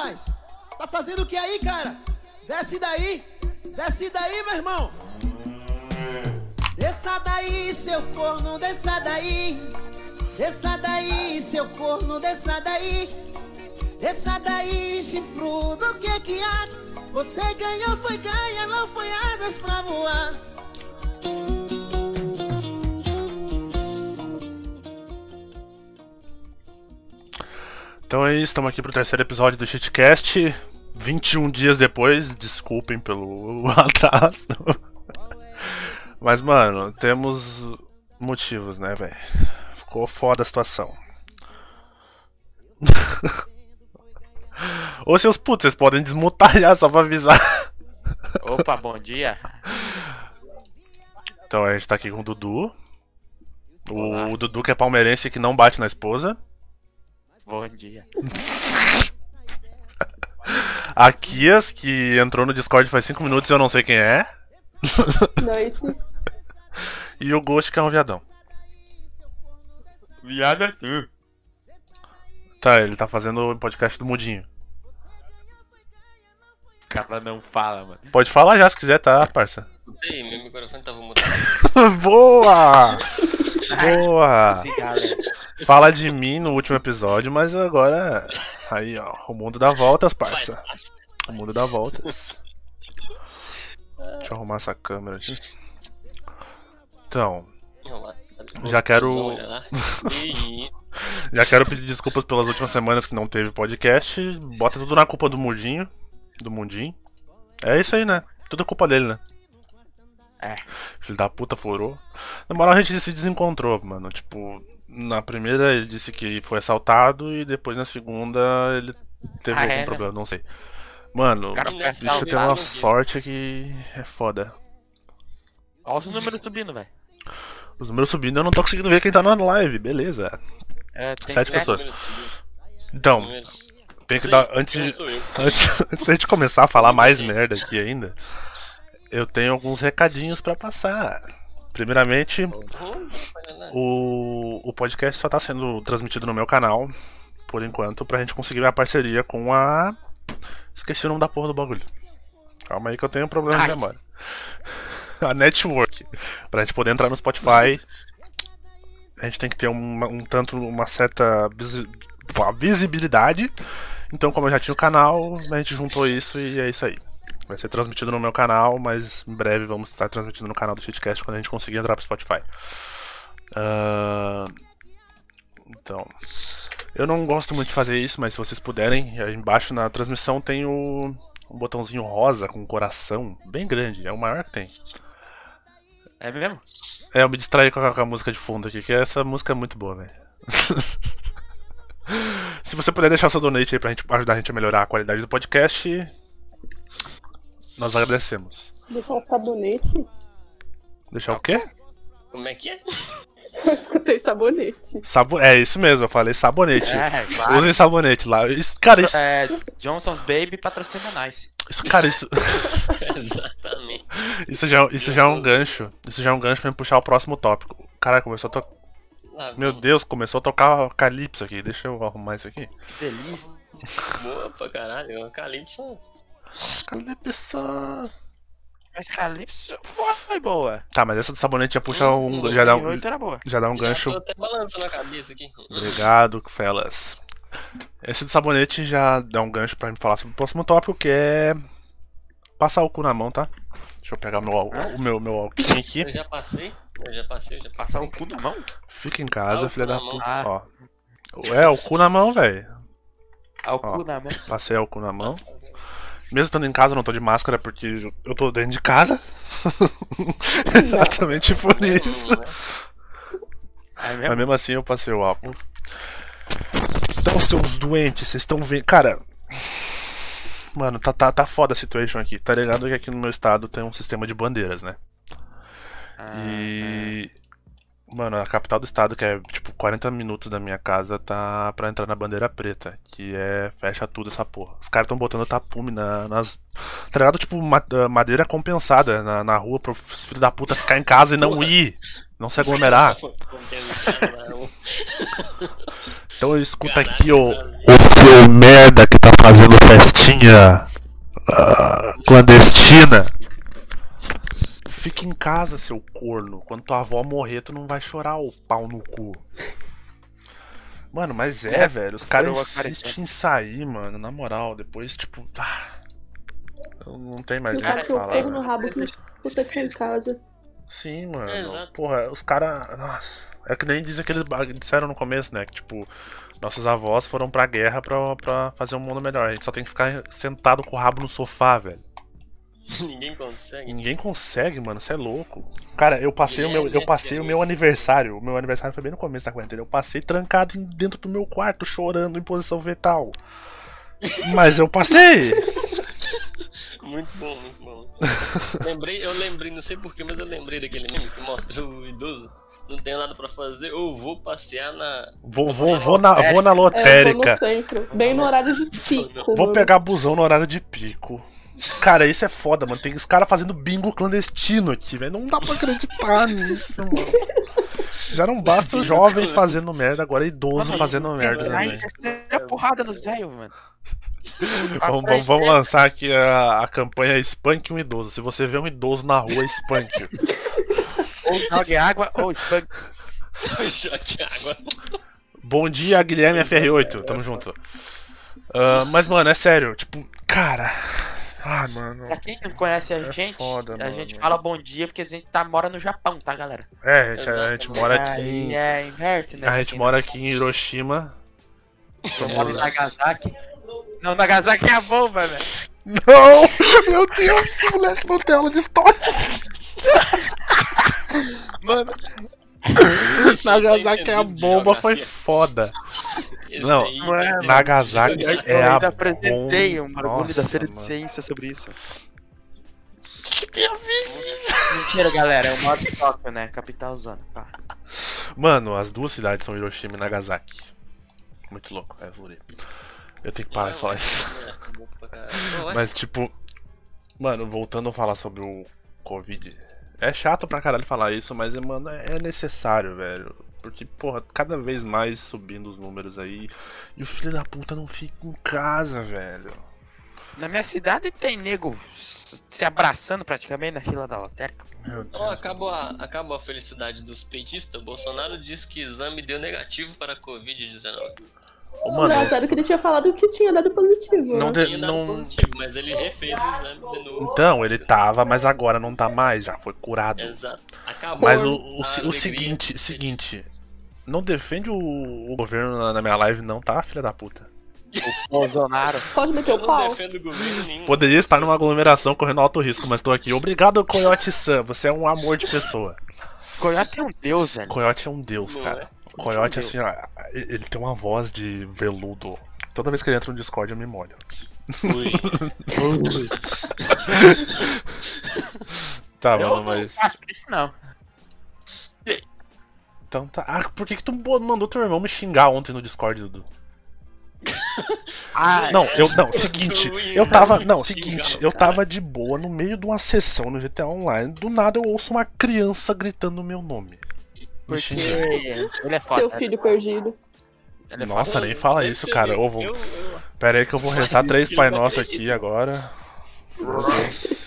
rapaz? Tá fazendo o que aí, cara? Desce daí. Desce daí, meu irmão. Desça daí, seu corno, desça daí. Desça daí, seu corno, desça daí. Desça daí, chifrudo, o que que há? Você ganhou, foi ganha, não foi asas pra voar. Então é isso, estamos aqui pro terceiro episódio do Shitcast. 21 dias depois, desculpem pelo atraso. Mas, mano, temos motivos, né, velho? Ficou foda a situação. Ô seus putos, vocês podem desmutar já só pra avisar. Opa, bom dia. Então a gente tá aqui com o Dudu. Olá. O Dudu que é palmeirense que não bate na esposa. Bom dia. A Kias, que entrou no Discord faz 5 minutos e eu não sei quem é. Noite. E o Ghost, que é um viadão. Viado é tu. Tá, ele tá fazendo o podcast do Mudinho. O cara não fala, mano. Pode falar já se quiser, tá, parça? Ei, meu microfone tava mutado. Boa! Boa! Fala de mim no último episódio, mas agora. Aí, ó. O mundo dá voltas, parça. O mundo dá voltas. Deixa eu arrumar essa câmera aqui. Então. Já quero- já quero pedir desculpas pelas últimas semanas que não teve podcast. Bota tudo na culpa do Mudinho. Do Mundinho. É isso aí, né? Tudo culpa dele, né? É. Filho da puta furou. Na moral, a gente se desencontrou, mano. Tipo, na primeira ele disse que foi assaltado e depois na segunda ele teve Ah, algum é, né? problema, não sei. Mano, cara foi bicho tem assaltado. uma sorte que é foda. Olha os números subindo, velho. Os números subindo eu não tô conseguindo ver quem tá na live, beleza. É, tem Sete sete. pessoas. Então, tem que dar. Antes antes, antes da gente começar a falar mais merda aqui ainda, eu tenho alguns recadinhos pra passar. Primeiramente. O, o podcast só tá sendo transmitido no meu canal, por enquanto, pra gente conseguir a parceria com a. Esqueci o nome da porra do bagulho. Calma aí que eu tenho um problema de memória. A network. Pra gente poder entrar no Spotify, a gente tem que ter uma- um tanto, uma certa visi- visibilidade. Então, como eu já tinha o canal, a gente juntou isso e é isso aí. Vai ser transmitido no meu canal, mas em breve vamos estar transmitindo no canal do Shitcast quando a gente conseguir entrar pro Spotify. Ah, então. Eu não gosto muito de fazer isso, mas se vocês puderem, aí embaixo na transmissão tem o, um botãozinho rosa com um coração bem grande, é o maior que tem. É mesmo? É, eu me distraí com a, com a música de fundo aqui, que essa música é muito boa, velho. se você puder deixar seu donate aí pra gente, ajudar a gente a melhorar a qualidade do podcast, nós agradecemos. Deixar um sabonete. Deixar o quê? Como é que é? Eu escutei sabonete. Sabo é isso mesmo, eu falei sabonete. É, claro. Usem sabonete lá. Isso, cara, isso, É, Johnson's Baby patrocina nós. isso, cara, isso, Exatamente. isso, já, isso já é um gancho. Isso já é um gancho pra me puxar o próximo tópico. Cara, começou a tocar. Lá Meu. Deus, começou a tocar Calypso aqui. Deixa eu arrumar isso aqui. Que delícia. Boa pra caralho. É um Calypso. Calypso. Mas Calypso foi boa. Tá, mas essa do sabonete já puxa um. Já dá um, 2008 era boa. já dá um Já gancho. tô até balançando a cabeça aqui. Obrigado, fellas. Esse do sabonete já dá um gancho pra me falar sobre o próximo tópico, que é. Passar o cu na mão, tá? Deixa eu pegar meu, o meu, meu alquinho aqui. Eu já passei. Eu já passei, eu já passei. Passar o cu na mão? Fica em Ah, casa, o filha da puta. Ah. Ó. É, o cu na mão, velho. Ah, o Ó. cu na mão. Passei o cu na mão. Mesmo estando em casa, eu não tô de máscara porque eu tô dentro de casa. Exatamente por isso. Hum, né? É Mas mesmo? mesmo assim eu passei o álcool. Então, seus doentes, vocês estão vendo. Cara. Mano, tá, tá, tá foda a situation aqui. Tá ligado que aqui no meu estado tem um sistema de bandeiras, né? Ah, E. Mano, a capital do estado, que é tipo 40 minutos da minha casa, tá pra entrar na bandeira preta. Que é. Fecha tudo essa porra. Os caras tão botando tapume na, nas. Tá ligado? Tipo, ah, madeira compensada na, na rua pro filho da puta ficar em casa e não ir. Não se aglomerar. Então escuta Caraca, aqui, ô, o seu merda que tá fazendo festinha ah, clandestina. Fica em casa, seu corno. Quando tua avó morrer, tu não vai chorar o pau no cu. Mano, mas é, É, velho. Os caras eu insistem em sair, mano. Na moral, depois, tipo. Ah, eu não tem mais Eu taco que falar. fogo no velho. rabo que você fica em casa. Sim, mano. É. Porra, os caras. Nossa. É que nem diz aqueles disseram no começo, né? Que tipo, nossos avós foram pra guerra pra, pra fazer um mundo melhor. A gente só tem que ficar sentado com o rabo no sofá, velho. Ninguém consegue. Ninguém consegue, mano. Você é louco. Cara, eu passei o meu, eu Guilherme, passei o meu aniversário. O meu aniversário foi bem no começo da quarentena. Eu passei trancado dentro do meu quarto, chorando em posição fetal. Mas eu passei. Muito bom, muito bom. lembrei, eu lembrei, não sei porquê, mas eu lembrei daquele meme que mostra o idoso. Não tem nada pra fazer, ou vou passear na. Vou, vou, vou, na, vou na É, eu vou lotérica. no centro. Bem no horário de pico. Vou mano. pegar busão no horário de pico. Cara, isso é foda, mano. Tem os caras fazendo bingo clandestino aqui, velho. Não dá pra acreditar nisso, mano. Já não basta jovem fazendo merda, agora é idoso fazendo merda também. É a porrada nos velhos, mano. Vamos, vamos, vamos lançar aqui a, a campanha Spank um idoso. Se você vê um idoso na rua, Spank. Ou jogue água, ou spunk. Jogue água. Bom dia, Guilherme FR8. Tamo junto. Ah, mas, mano, é sério. Tipo, cara. Ah, mano. Pra quem não conhece a É gente, foda, a mano. gente fala bom dia porque a gente tá, mora no Japão, tá, galera? É, a gente, a gente mora aqui. Aí em- é inverte, né? A gente mora aqui em Hiroshima. Eu moro em Somos. Nagasaki. Não, Nagasaki é a bomba, velho. Não! Meu Deus, esse moleque não tem aula de história. Mano, Nagasaki é a bomba, foi foda. Não, aí, mano, Nagasaki eu, é eu a ainda apresentei um bagulho da Feira de mano. Ciência sobre isso. Mentira, galera, é o de Tóquio, né? Capital zona. Pá. Mano, as duas cidades são Hiroshima e Nagasaki. Muito louco, é Luri. Eu tenho que parar de falar isso. É, caralho. Pô, vai. Mas, tipo, mano, voltando a falar sobre o Covid. É chato pra caralho falar isso, mas, mano, é necessário, velho. Porque, porra, cada vez mais subindo os números aí. E o filho da puta não fica em casa, velho. Na minha cidade tem nego se abraçando praticamente na fila da lotérica. Deus. acabou, a, acabou a felicidade dos petistas. Bolsonaro disse que exame deu negativo para a Covid-19. Ô, O mano, engraçado que ele tinha falado que tinha dado positivo. Não né? de- Tinha dado não- positivo, mas ele refez o exame de novo. então, ele tava, mas agora não tá mais, já foi curado. Exato. Acabou. Mas o, o, o seguinte, seguinte. Não defende o, o governo na, na minha live, não, tá, filha da puta? Bolsonaro. Pode meter Eu o não pau. defendo o governo nenhum. Poderia estar numa aglomeração correndo alto risco, mas tô aqui. Obrigado, Coyote Sam. Você é um amor de pessoa. Coyote é um deus, velho. Coyote é um deus, Não cara. é? O Coyote, Deus. assim, ó, ele tem uma voz de veludo. Toda vez que ele entra no Discord eu me molho. Ui. Tá, Eu mano, não mas. faço isso, não. Então tá. Ah, por que, que tu mandou teu irmão me xingar ontem no Discord, Dudu? Ah, Não, eu. Não, seguinte. Eu tava. Não, seguinte. Eu tava de boa no meio de uma sessão no GTA Online. Do nada eu ouço uma criança gritando o meu nome. Me porque ele é foda. Seu filho perdido. Ele é Nossa, foda. nem fala isso, cara. Eu vou. Pera aí que eu vou rezar três Pai Nosso aqui agora. Meu Deus.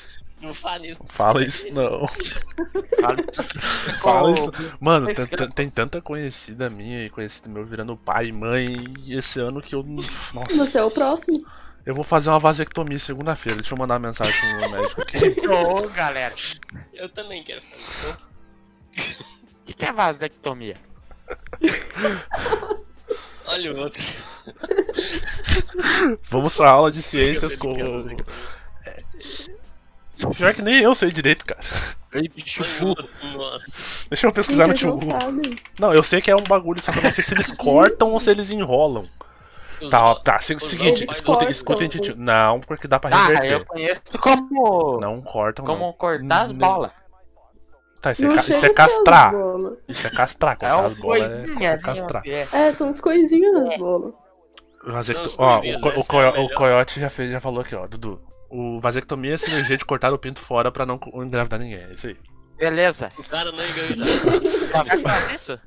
Não fala isso. Fala isso não. Fala, isso. Mano, tem, tanta conhecida minha e conhecido meu virando pai e mãe e esse ano que eu. Nossa, Você é o próximo. eu vou fazer uma vasectomia segunda-feira. Deixa eu mandar uma mensagem pro meu médico aqui. Ô, galera. Eu também quero fazer. O que, que é vasectomia? Olha o outro. Vamos pra aula de ciências com. Pior que nem eu sei direito, cara. Ei, bicho. Deixa eu pesquisar no Vocês não tio. sabem. Não, eu sei que é um bagulho, só que eu não sei se eles cortam ou se eles enrolam. Os Tá, ó, tá. se- seguinte, escutem, cortam. escutem, tio. Não, porque dá pra Ah, reverter. eu conheço como. Não cortam, como não. cortar as bolas. Tá, isso é, Não ca- isso chega é a ser castrar. as bolas. Isso é castrar. É Cortar uma as bolas é assim, castrar. é. É, são as coisinhas nas bolas. Vasecto... São as Ó, o, coisinhas, co- o, essa é a coio- o melhor. Coyote já, fez, já falou aqui, ó, Dudu. O vasectomia é a cirurgia de cortar o pinto fora pra não engravidar ninguém. É isso aí. Beleza. O cara não. Já vai fazer isso?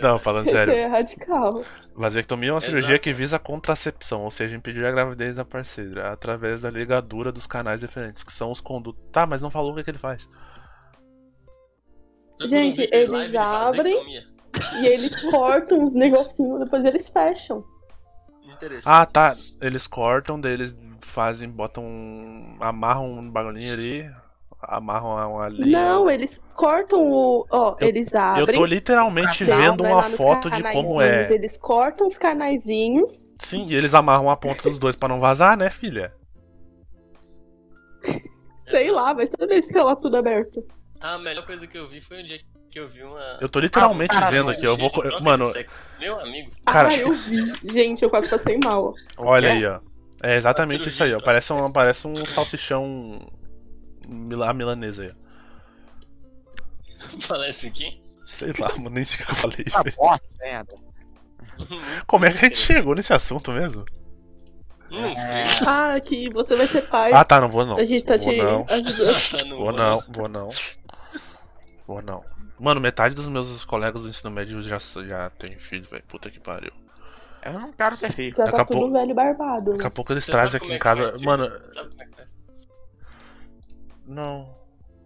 Não, falando Isso sério. é radical. Vasectomia é uma Exato. cirurgia que visa a contracepção, ou seja, impedir a gravidez da parceira, através da ligadura dos canais diferentes, que são os condutos. Tá, mas não falou o que, que ele faz. Tô Gente, eles live abrem- vasectomia. E eles cortam uns negocinhos, depois eles fecham. Interessante. Ah, tá. Eles cortam, daí eles fazem, botam. um- amarram um bagulhinho ali, amarram uma linha. Não, eles cortam o. Ó, Eu- eles Eu abrem. tô literalmente vendo uma foto de como é. Eles cortam os canaizinhos. Sim, e eles amarram a ponta dos dois pra não vazar, né, filha? Sei lá, vai saber esse lá tudo aberto. A melhor coisa que eu vi foi um dia que eu vi uma. Eu tô literalmente Ah, vendo aqui. Eu vou. Mano, sexo. Meu amigo. Cara- Ah, eu vi. Gente, eu quase passei mal. olha aí, ó. É exatamente isso aí, ó. Parece um, parece um salsichão mila- milanesa aí, isso aqui. Sei lá, mano, nem sei o que eu falei. Tá bosta, merda. Como é que a gente chegou nesse assunto mesmo? Sei. Ah, que você vai ser pai. Ah, tá, não vou não. A gente tá vou te não. ajudando. Tá no- Vou não, vou não. Vou não. Mano, metade dos meus colegas do ensino médio já, já tem filho, velho. Puta que pariu. Eu não quero ter filho. Já tá tudo velho barbado. Daqui a pouco eles Você trazem aqui em é casa. Mano, tipo? Sabe como é que faz? não.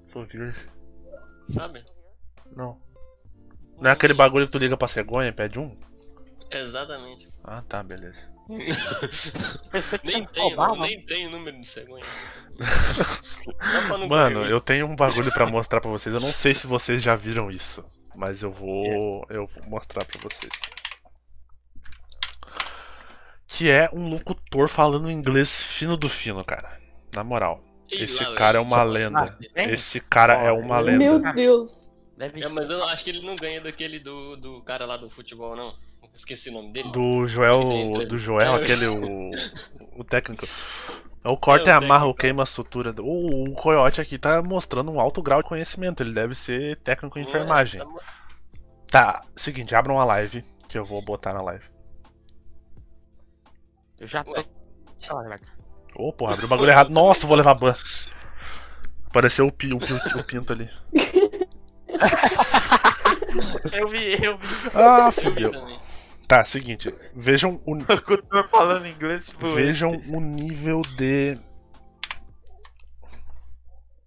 Sou virgem. Sabe? Não. Não é aquele bagulho que tu liga pra cegonha e pede um? Exatamente. Ah, tá, beleza. Nem tem, nem tem o número de cegonha. Mano, correr. eu tenho um bagulho pra mostrar pra vocês. Eu não sei se vocês já viram isso, mas eu vou, eu vou mostrar pra vocês. Que é um locutor falando inglês fino do fino, cara. Na moral, Ih, esse lá, cara é uma lenda. Esse cara é uma lenda. Meu Deus. Deve É, mas eu acho que ele não ganha daquele do, do cara lá do futebol, não. Esqueci o nome dele. Do Joel, do Joel, É. aquele o, o técnico. O corta É, e o amarra, o queima a sutura. O, o Coyote aqui tá mostrando um alto grau de conhecimento. Ele deve ser técnico em é, enfermagem. tá Tá, seguinte, abra uma live que eu vou botar na live. Eu já tô. Ué. Ô, porra, abriu o bagulho errado. Nossa, vou levar ban. Apareceu o, pi, o, pi- o pinto ali. Eu vi, eu vi. Ah, Eu fudeu. Tá, seguinte. Vejam o, O Coutinho falando inglês vejam o nível de.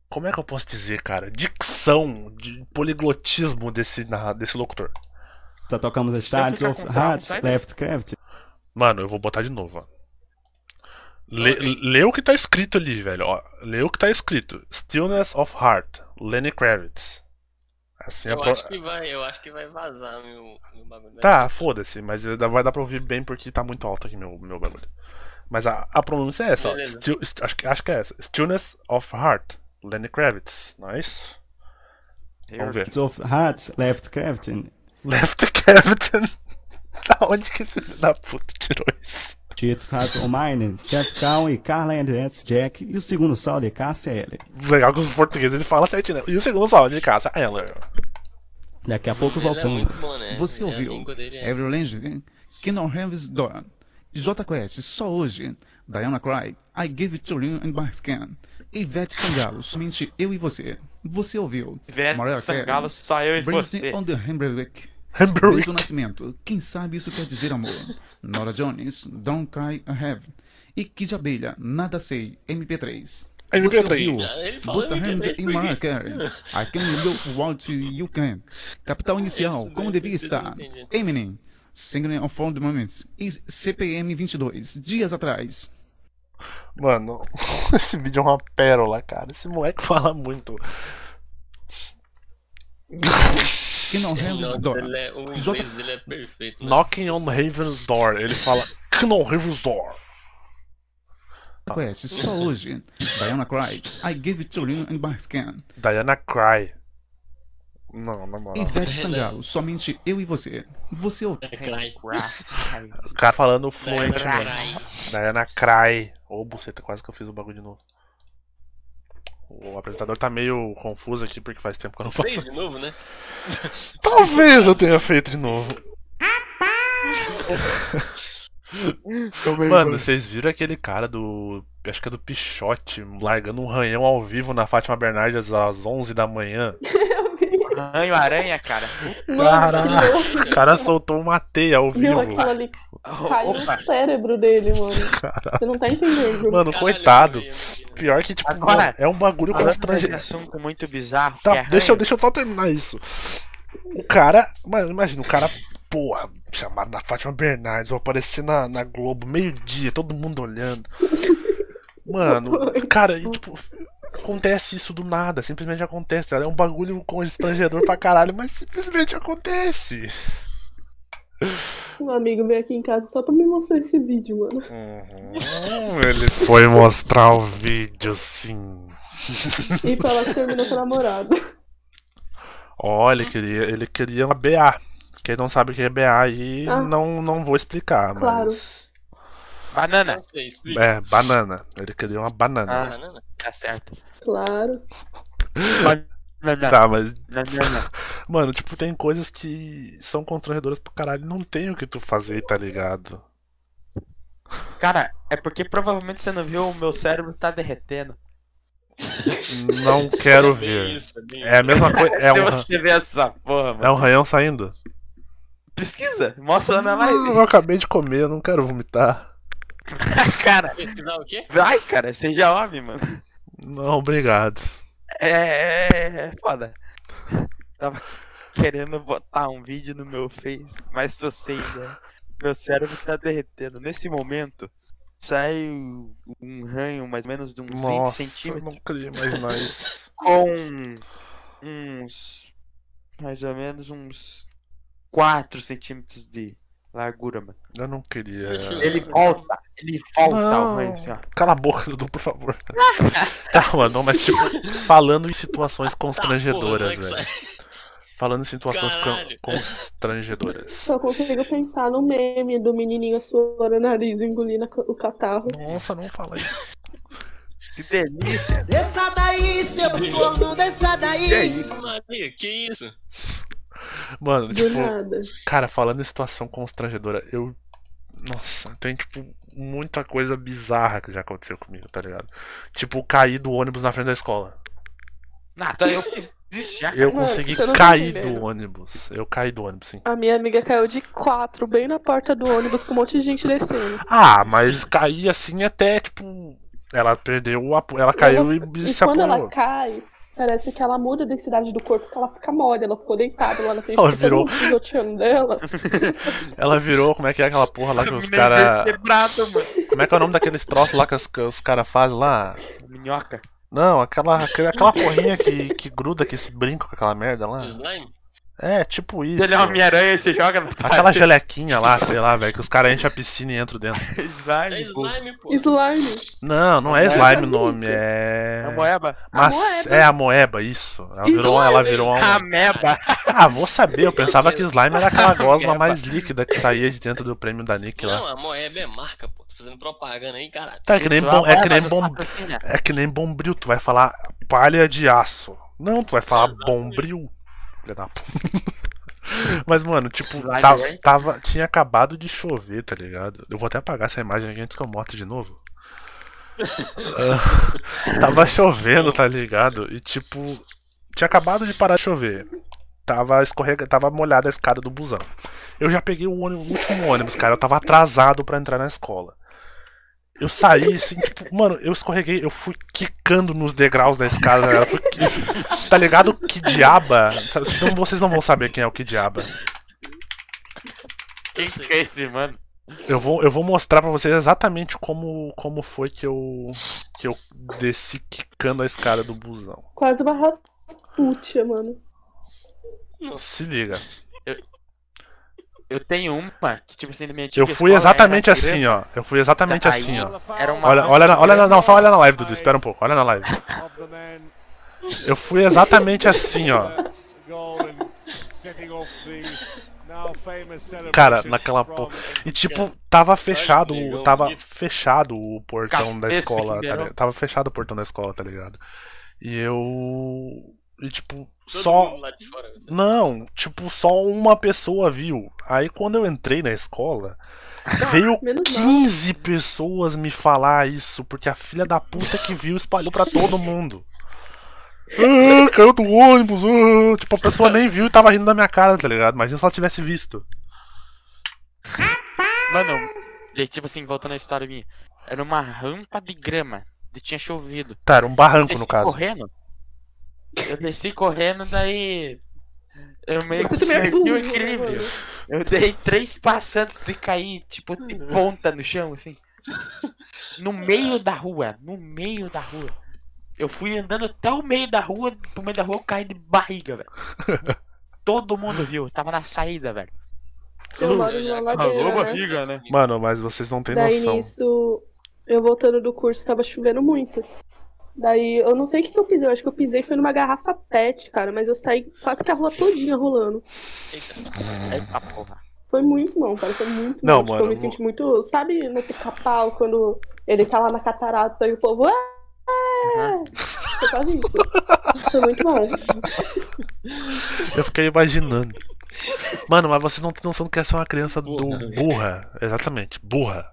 Como é que eu posso dizer, cara? Dicção, de poliglotismo desse, desse locutor. Só tocamos as fica of Hearts, Left Craft. Mano, eu vou botar de novo, ó. Lê, lê o que tá escrito ali, velho. Ó. Lê o que tá escrito. Stillness of Heart, Lenny Kravitz. Assim é Eu pro- acho que vai, eu acho que vai vazar meu, meu bagulho. Tá, foda-se, mas vai dar pra ouvir bem porque tá muito alto aqui meu, meu bagulho. Mas a, a pronúncia é essa, ó. Still- st- acho, que- acho que é essa. Stillness of Heart, Lenny Kravitz. Nice. Vamos ver. of Hearts, Left Craft. Left Captain. Da onde que esse filho da puta tirou isso? Mine, Chat Cow e Carla and S. Jack. E o segundo solo de KCL. Legal que os portugueses ele fala certinho, né? E o segundo solo de casa, Eller. Daqui a pouco é voltamos. bom, né? Você A ouviu? é- Every Legend, Kingdom Heaven's Door. J Quest, só hoje. Diana Cry, I Give It To You in Barscan. Ivete Sangalo, somente eu e você. Você ouviu? Ivete Sangalo, só eu e Bridget você. on the Hembrick. Hamburg. Milton Nascimento, quem sabe isso quer dizer amor. Nora Jones, Don't Cry I Have. E Kid Abelha, Nada Sei, MP3. Você MP3. ouviu? Ah, ele fala Busta MP3 Rhymes e Mariah quê? Carey. I Can Look What You Can. Capital Inicial, Esse como devia estar. Eminem, Singing of All the Moments. E CPM 22, dias atrás. Mano, esse vídeo é uma pérola, cara. Esse moleque fala muito. Kingdom Heaven's Nossa, Door. ele é, o inglês J- dele é perfeito. né? Knocking on Raven's Door. Ele fala Knon Raven's Door. Conhece só hoje. Diana Cry, I Give It To You in Barscan. Diana Cry. Não, na moral. Ivete Sangalo, somente eu e você. Você ouviu? É cry. O cara falando fluente, Diana mano. Cry. Diana Cry. Ô, buceta, quase que eu fiz o bagulho de novo. O apresentador tá meio confuso aqui porque faz tempo que eu não Fez faço. de novo, né? Talvez eu tenha feito de novo. Mano, vocês viram aquele cara do. Acho que é do Pichote, largando um ranhão ao vivo na Fátima Bernardes às 11 da manhã? Eu ranho aranha, cara. Caralho, o cara soltou uma teia ao vivo. aquilo ali? Caiu Opa, no cérebro dele, mano. Caralho. Você não tá entendendo. Mano, Caralho, coitado. não não. Pior que, tipo, Agora, mano, é um bagulho falando desse constrangedor. assunto muito bizarro. Tá, é deixa, eu- deixa eu só terminar isso. O cara. Mano, imagina, o cara, porra, chamado da Fátima Bernardes, vou aparecer na, na Globo, meio-dia, todo mundo olhando. Mano, cara, e, tipo, acontece isso do nada, simplesmente acontece, cara. É um bagulho constrangedor pra caralho, mas simplesmente acontece. Um amigo veio aqui em casa só pra me mostrar esse vídeo, mano. Uhum, ele foi mostrar o vídeo, sim. E falar que terminou com o namorado. Olha, ele queria, ele queria uma BA. Quem não sabe o que é BA aí, Ah. não, não vou explicar, Claro. mas. Banana. Sei. É, banana. Ele queria uma banana. Ah. Banana? Tá certo. Claro. Banana. Tá, mas, Banana. mano, tipo, tem coisas que são constrangedoras pro caralho. Não tem o que tu fazer, tá ligado? Cara, é porque provavelmente você não viu o meu cérebro tá derretendo. Não quero Bem ver. isso, bem É a mesma coisa. É Se um, você ver essa porra, mano. é um ranhão saindo? Pesquisa, mostra na minha live. eu acabei de comer, eu não quero vomitar. cara, Pesquisar o quê? vai, cara, seja homem, mano. Não, obrigado. É, é, é foda. Tava querendo botar um vídeo no meu Face, mas se você ainda. Meu cérebro tá derretendo. Nesse momento, sai um ranho mais ou menos de uns 20 Nossa, eu centímetros não queria imaginar isso. com uns. Mais ou menos uns 4 centímetros de largura, mano. Eu não queria. Ele volta, ele volta Não. ranho, assim, ó. Cala a boca, Dudu, por favor. tá, mano, mas tipo, falando em situações constrangedoras, Tá, porra, que velho. Falando em situações Caralho. constrangedoras. Só consigo pensar no meme do menininho suando o nariz engolindo o catarro. Nossa, não fala isso. Que delícia! Desça daí, seu corno, desça daí. Que isso? Maria, que isso? Mano, Do tipo, nada. cara, falando em situação constrangedora, eu. Nossa, tem, tipo, muita coisa bizarra que já aconteceu comigo, tá ligado? Tipo, cair do ônibus na frente da escola. Nada, eu fiz isso já. Eu Mano, consegui você não tá cair do ônibus. Eu caí do ônibus, sim. A minha amiga caiu de quatro, bem na porta do ônibus, com um monte de gente descendo. Ah, mas cair assim até, tipo. Ela perdeu o apo... Ela caiu e, E se quando ela apoiou. cai, parece que ela muda a densidade do corpo, que ela fica mole. Ela ficou deitada lá na frente, Ela virou- dela. Ela virou, como é que é aquela porra lá que os caras. Mano. Como é que é o nome daqueles troços lá que os, os caras fazem lá? Minhoca. Não, aquela, aquela, aquela porrinha que, que gruda, que se brinca com aquela merda lá. Slime? É, tipo isso. Ele é uma Homem-Aranha e você joga na Aquela gelequinha lá, sei lá, velho, que os caras enchem a piscina e entram dentro. É slime. pô. slime, pô. Slime. Não, não é É, slime o nome, é. A moeba. Mas moeba. é a moeba, isso. Ela virou, ela virou um. A meba. Ah, vou saber, eu pensava que slime era aquela gosma mais líquida que saía de dentro do prêmio da Nick lá. Não, a Moeb é marca, pô. Tô fazendo propaganda aí, caralho. Tá, é que nem, bom, é que moeba nem bom, é que nem bombril, tu vai falar palha de aço. Não, tu vai falar bombril. Filha da puta. Mas, mano, tipo, tava, tava- tinha acabado de chover, tá ligado? Eu vou até apagar essa imagem aqui antes que eu mostre de novo. Ah, tava chovendo, tá ligado? E tipo, tinha acabado de parar de chover. Tava escorrega, tava molhada a escada do busão. Eu já peguei o, ônibus, o último ônibus, cara. Eu tava atrasado pra entrar na escola. Eu saí assim, tipo, mano, eu escorreguei, eu fui quicando nos degraus da escada, galera. Fui qui- Tá ligado? Que diaba? Senão vocês não vão saber quem é o que diaba. Quem que é esse, mano? Eu vou, eu vou mostrar pra vocês exatamente como, como foi que eu que eu desci quicando a escada do busão. Quase uma rasputia, mano. Se liga. Eu tenho uma que, tipo assim, na minha antiga Eu fui escola exatamente assim, ó. Eu fui exatamente assim, ó. Era uma Olha, olha, na- olha, na- não, só olha na live, Dudu. Espera um pouco. Olha na live. Eu fui exatamente assim, ó. Cara, naquela porra. E tipo, tava fechado, tava fechado o portão da escola, tá? Tava fechado o portão da escola, tá ligado? E eu. E tipo, Todo só. mundo lá de fora. Não, tipo, só uma pessoa viu. Aí quando eu entrei na escola, veio Menos mal. 15 pessoas me falar isso, porque a filha da puta que viu espalhou pra todo mundo. Ah, caiu do ônibus. ah." Tipo, a pessoa nem viu e tava rindo da minha cara, tá ligado? Imagina se ela tivesse visto. Mano, e, tipo assim, voltando à história minha. Era uma rampa de grama. E tinha chovido. Tá, era um barranco no caso. correndo. Eu desci correndo, daí. Eu meio que é perdi o né, equilíbrio. Eu dei três passos antes de cair, tipo, de ponta no chão, assim. No meio da rua, no meio da rua. Eu fui andando até o meio da rua, pro meio da rua eu caí de barriga, velho. Todo mundo viu, tava na saída, velho. Eu moro Eu já numa Arrasou a ladeira, né? barriga, né? Mano, mas vocês não têm Daí noção. nisso, eu voltando do curso, tava chovendo muito. Daí eu não sei o que, que eu pisei, eu acho que eu pisei foi numa garrafa pet, cara, mas eu saí quase que a rua todinha rolando. Eita. Eita porra. Foi muito bom, cara, foi muito Não, bom. Tipo, mano, eu me senti muito. Sabe no pica-pau, quando ele tá lá na catarata e o povo. É! Aham. Foi quase isso. Foi muito bom. Eu fiquei imaginando. Mano, mas vocês não têm noção do que é ser uma criança do Burra. burra. Exatamente, burra.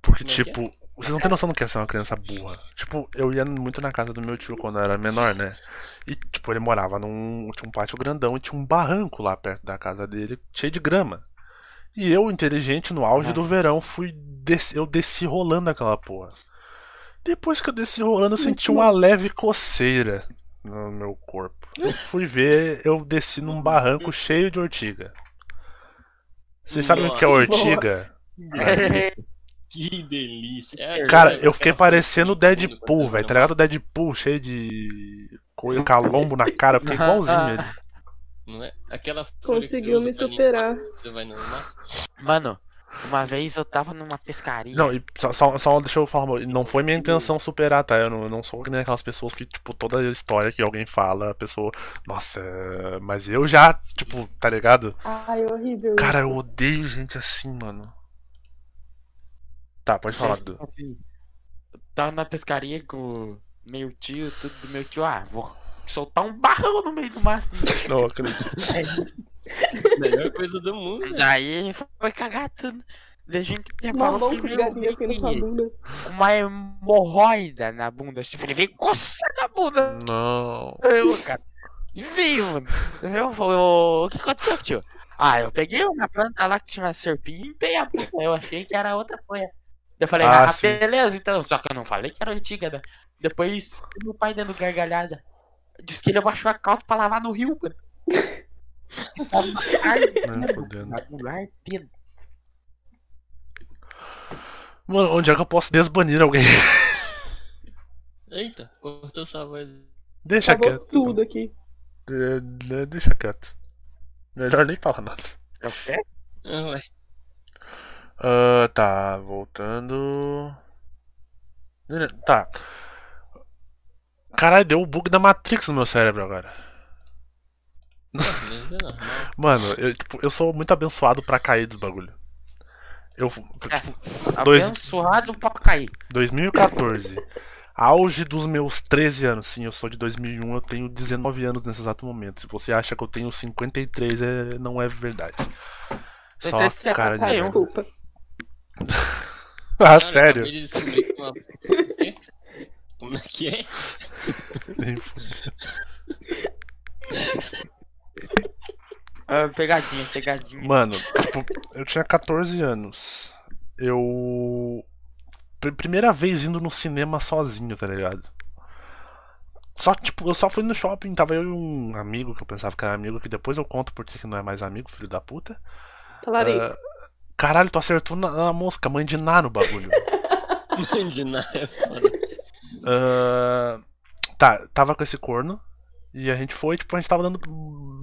Porque, Como é que é? Vocês não têm noção do que é ser uma criança burra. Tipo, eu ia muito na casa do meu tio quando eu era menor, né? E, tipo, ele morava num. Tinha um pátio grandão e tinha um barranco lá perto da casa dele, cheio de grama. E eu, inteligente, no auge do verão, fui. Desci, eu desci rolando aquela porra. Depois que eu desci rolando, eu senti uma leve coceira no meu corpo. Eu fui ver, eu desci num barranco cheio de ortiga. Vocês sabem o que é ortiga? Que delícia. É, Cara, é, eu fiquei aquela parecendo o Deadpool, velho. Tá ligado? O Deadpool cheio de coisa, calombo na cara. Eu fiquei igualzinho ah. ele. Não é? Aquela Conseguiu me superar. limpar Você vai no. Mano, uma vez eu tava numa pescaria. Não, e só, só, só deixa eu falar, não foi minha intenção superar, tá? Eu não, eu não sou que nem aquelas pessoas que, tipo, toda história que alguém fala, a pessoa. Nossa, é, mas eu já, tipo, tá ligado? Ai, horrível. Cara, eu odeio gente assim, mano. Tá, pode falar, Dudu. Assim, eu tava na pescaria com meu tio, tudo do meu tio. Ah, vou soltar um barrão no meio do mato. Não acredito. Melhor coisa do mundo. Daí foi cagar tudo. A gente Uma reparou mão que com veio galinha assim na uma hemorroida na bunda. Tipo, ele veio coçando a bunda. Não. Eu, cara. E veio, mano. Eu falei, "Ô, o que aconteceu, tio? Ah, eu peguei uma planta lá que tinha uma serpinha e a bunda. Eu achei que era outra folha. Eu falei, Ah, ah, beleza, então. Só que eu não falei que era antiga, né? Depois, meu pai dando gargalhada. Disse que ele abaixou a calça pra lavar no rio, mano. Ardendo, ardendo. Mano, onde é que eu posso desbanir alguém? Eita, cortou sua voz. Deixa Acabou quieto. tudo aqui. É, é, Deixa quieto. Melhor nem falar nada. É o quê? Ah, ué. Ah, tá, voltando. Tá. Caralho, deu o bug da Matrix no meu cérebro agora. É. Mano, eu, tipo, eu sou muito abençoado pra cair dos bagulho. Eu, tipo, Dois- Abençoado pra cair. 2014. Auge dos meus 13 anos. Sim, eu sou de 2001, eu tenho 19 anos nesse exato momento. Se você acha que eu tenho 53, é, não é verdade. Só é cara de. Desculpa. Ah, Cara, sério? de uma... Como é que é? Nem fudeu. Ah, pegadinha, pegadinha. Mano, tipo, eu tinha 14 anos. Eu. pr- Primeira vez indo no cinema sozinho, tá ligado? Só que, tipo, eu só fui no shopping, tava eu e um amigo que eu pensava que era amigo, que depois eu conto porque que não é mais amigo, filho da puta. Talarico. Ah, caralho, tu acertou na, na mosca, mãe de Ná no bagulho. Mãe de nada é foda. Ah, tá, tava com esse corno. E a gente foi, tipo, a gente tava dando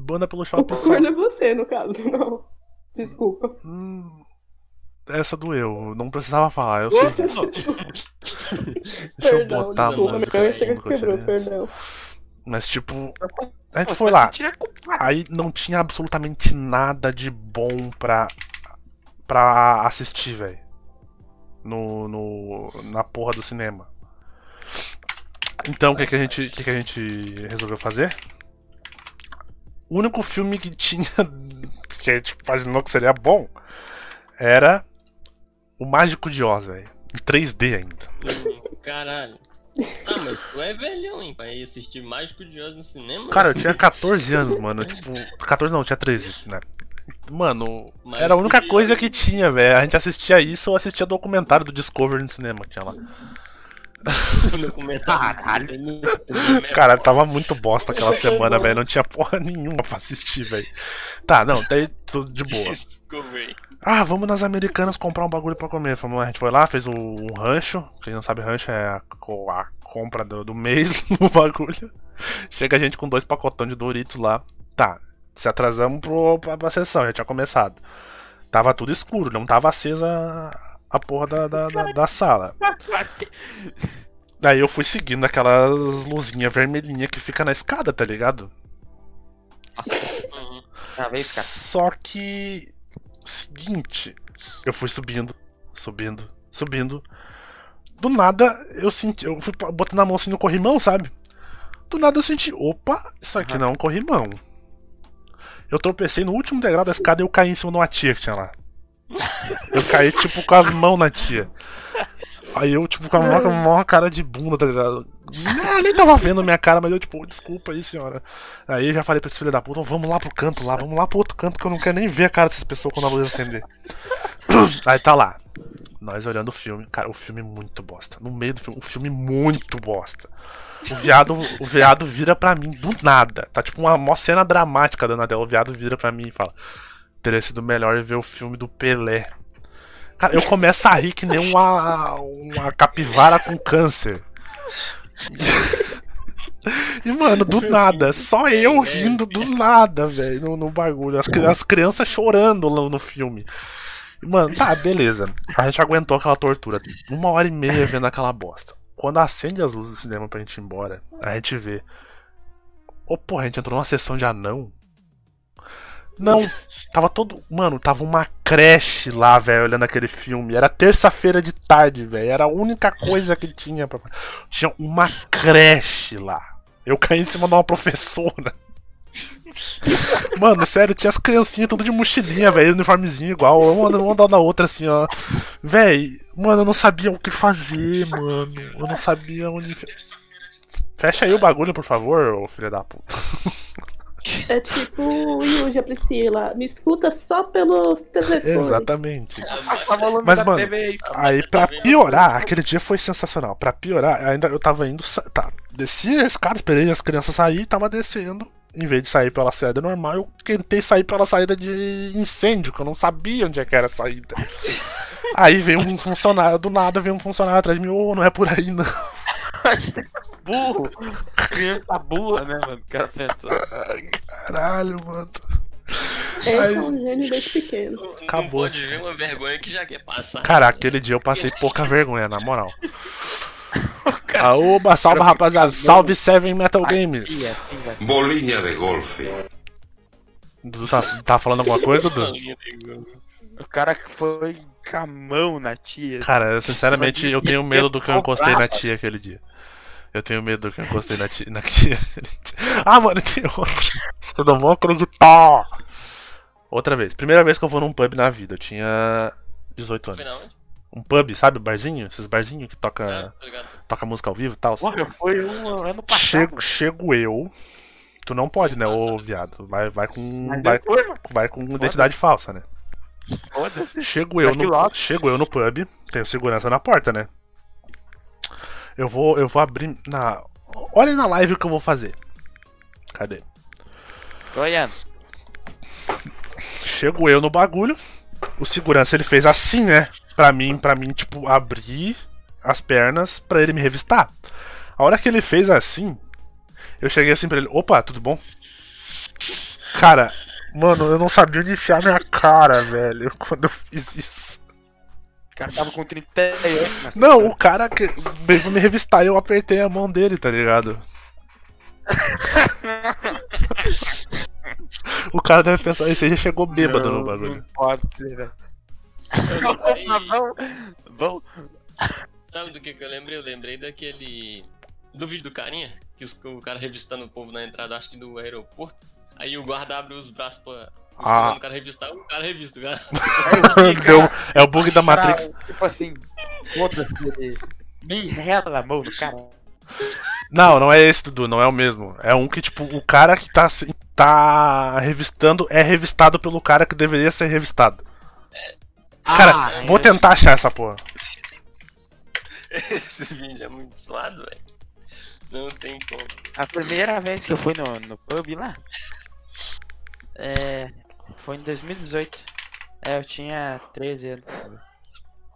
banda pelo O shopping só. corno é você, no caso, não. Desculpa. Hum, essa doeu, não precisava falar, eu sei. Deixa eu botar a desculpa. música Meu chega que que quebrou, tirei. perdão. Mas tipo, a gente foi lá. Aí não tinha absolutamente nada de bom pra, pra assistir, velho. No, no, na porra do cinema. Então, o que, que, a gente, que, que a gente resolveu fazer? O único filme que tinha. que a gente imaginou que seria bom era O Mágico de Oz, velho. Em 3D ainda. Caralho. Ah, mas tu é velhão, hein? Pra ir assistir Mágico de Oz no cinema? Cara, eu tinha 14 anos, mano. Tipo, 14 não, eu tinha 13, né? Mano, era a única coisa que tinha, velho. A gente assistia isso ou assistia documentário do Discovery no cinema que tinha lá. Caralho. Cara, tava muito bosta aquela semana, velho. Não tinha porra nenhuma pra assistir, velho. Tá, não, daí tudo de boa. Discovery. Ah, vamos nas americanas comprar um bagulho pra comer. A gente foi lá, fez um rancho. Quem não sabe, rancho é a, a compra do, do mês no bagulho. Chega a gente com dois pacotão de Doritos lá. Tá, se atrasamos pro, pra, pra sessão, já tinha começado. Tava tudo escuro, não tava acesa a porra da, da, da, da sala. Daí eu fui seguindo aquelas luzinhas vermelhinhas que fica na escada, tá ligado? Uhum. Cara? Só que. Seguinte. Eu fui subindo, subindo, subindo. Do nada eu senti. Eu fui botando a mão assim no corrimão, sabe? Do nada eu senti. Opa, isso aqui não é um corrimão. Eu tropecei no último degrau da escada e eu caí em cima de uma tia que tinha lá. Eu caí, tipo, com as mãos na tia. Aí eu, tipo, com a maior, maior cara de bunda, tá ligado? Ah, nem tava vendo a minha cara, mas eu, tipo, desculpa aí, senhora. Aí eu já falei pra esse filho da puta, vamos lá pro canto lá, vamos lá pro outro canto que eu não quero nem ver a cara dessas pessoas quando a luz acender. Aí tá lá. Nós olhando o filme. Cara, o filme é muito bosta. No meio do filme, o filme muito bosta. O viado, o viado vira pra mim do nada. Tá tipo uma mó cena dramática da tela. O viado vira pra mim e fala: Teria sido melhor ver o filme do Pelé. Cara, eu começo a rir que nem uma, uma capivara com câncer. E, mano, do nada, só eu rindo do nada, velho, no, no bagulho. As, as crianças chorando no, no filme. Mano, tá, beleza. A gente aguentou aquela tortura. Uma hora e meia vendo aquela bosta. Quando acende as luzes do cinema pra gente ir embora, a gente vê. Ô, porra, a gente entrou numa sessão de anão. Não, tava todo. Mano, tava uma creche lá, velho, olhando aquele filme. Era terça-feira de tarde, velho. Era a única coisa que tinha pra. Tinha uma creche lá. Eu caí em cima de uma professora. Mano, sério, tinha as criancinhas tudo de mochilinha, velho, uniformezinho igual, uma uma da outra assim, ó. Véi, mano, eu não sabia o que fazer, mano. Eu não sabia onde. Fecha aí o bagulho, por favor, ô filho da puta. É tipo o Yuji, a Priscila. Me escuta só pelos telefones. Exatamente. Volume Mas, mano, aí. Aí, pra piorar, aquele dia foi sensacional. Pra piorar, ainda eu tava indo. Tá, desci a escada, esperei as crianças sair, tava descendo. Em vez de sair pela saída normal, eu tentei sair pela saída de incêndio, que eu não sabia onde é que era a saída. Aí veio um funcionário, do nada veio um funcionário atrás de mim, ô, não é por aí não. Burro. Criança burra, né, mano? O cara pensou. Caralho, mano. Esse Aí- é um gênio desde pequeno. Não Acabou pode essa- ver uma vergonha que já quer passar. Cara, aquele dia eu passei pouca vergonha, na moral. Aoba, salve rapaziada, salve Seven Metal Games. Bolinha de golfe. Dudu tá, tá falando alguma coisa, Dudu? O cara que foi com a mão na tia. Cara, sinceramente, eu tenho medo do que eu encostei na tia aquele dia. Eu tenho medo do que eu encostei na tia. Na tia aquele dia. Ah, mano, tem outra. Vocês não vão acreditar. Outra vez. Primeira vez que eu vou num pub na vida. Eu tinha 18 Foi anos. Um pub, sabe? Barzinho? Esses barzinhos que toca, ligado. toca música ao vivo e tal. Porra, foi um ano passado. Chego, chego eu. Tu não pode, né, ô viado? Vai, vai com. Mas Vai, vai com identidade falsa, né? Chego eu, no, chego eu no pub, tenho segurança na porta, né? Eu vou, eu vou abrir na. Olhem na live o que eu vou fazer. Cadê? Goiano. Chego eu no bagulho. O segurança ele fez assim, né? Pra mim, para mim, tipo, abrir as pernas pra ele me revistar. A hora que ele fez assim, eu cheguei assim pra ele, opa, tudo bom? Cara, mano, eu não sabia onde enfiar minha cara, velho, quando eu fiz isso. O cara tava com 38 nessa Não, o cara que veio me revistar e eu apertei a mão dele, tá ligado? o cara deve pensar, esse aí já chegou bêbado Não, no bagulho. Não pode ser, velho. Vamos. sabe do que, que eu lembrei? Eu lembrei daquele. Do vídeo do carinha, que os- o cara revistando o povo na entrada, acho que do aeroporto. Aí o guarda abre os braços pra. O Ah. segundo cara revistar, o cara revista, o cara. Deu- é o bug da Matrix. Cara, tipo assim, foda-se. Rela na mão do cara. Não, não é esse, Dudu, não é o mesmo. É um que, tipo, o cara que tá, se- tá revistando é revistado pelo cara que deveria ser revistado. Cara, Ah, vou tentar achar essa porra. Esse vídeo é muito suado, velho. Não tem como. A primeira vez que eu fui no, no pub lá. É. Foi em 2018. É, eu tinha 13 anos.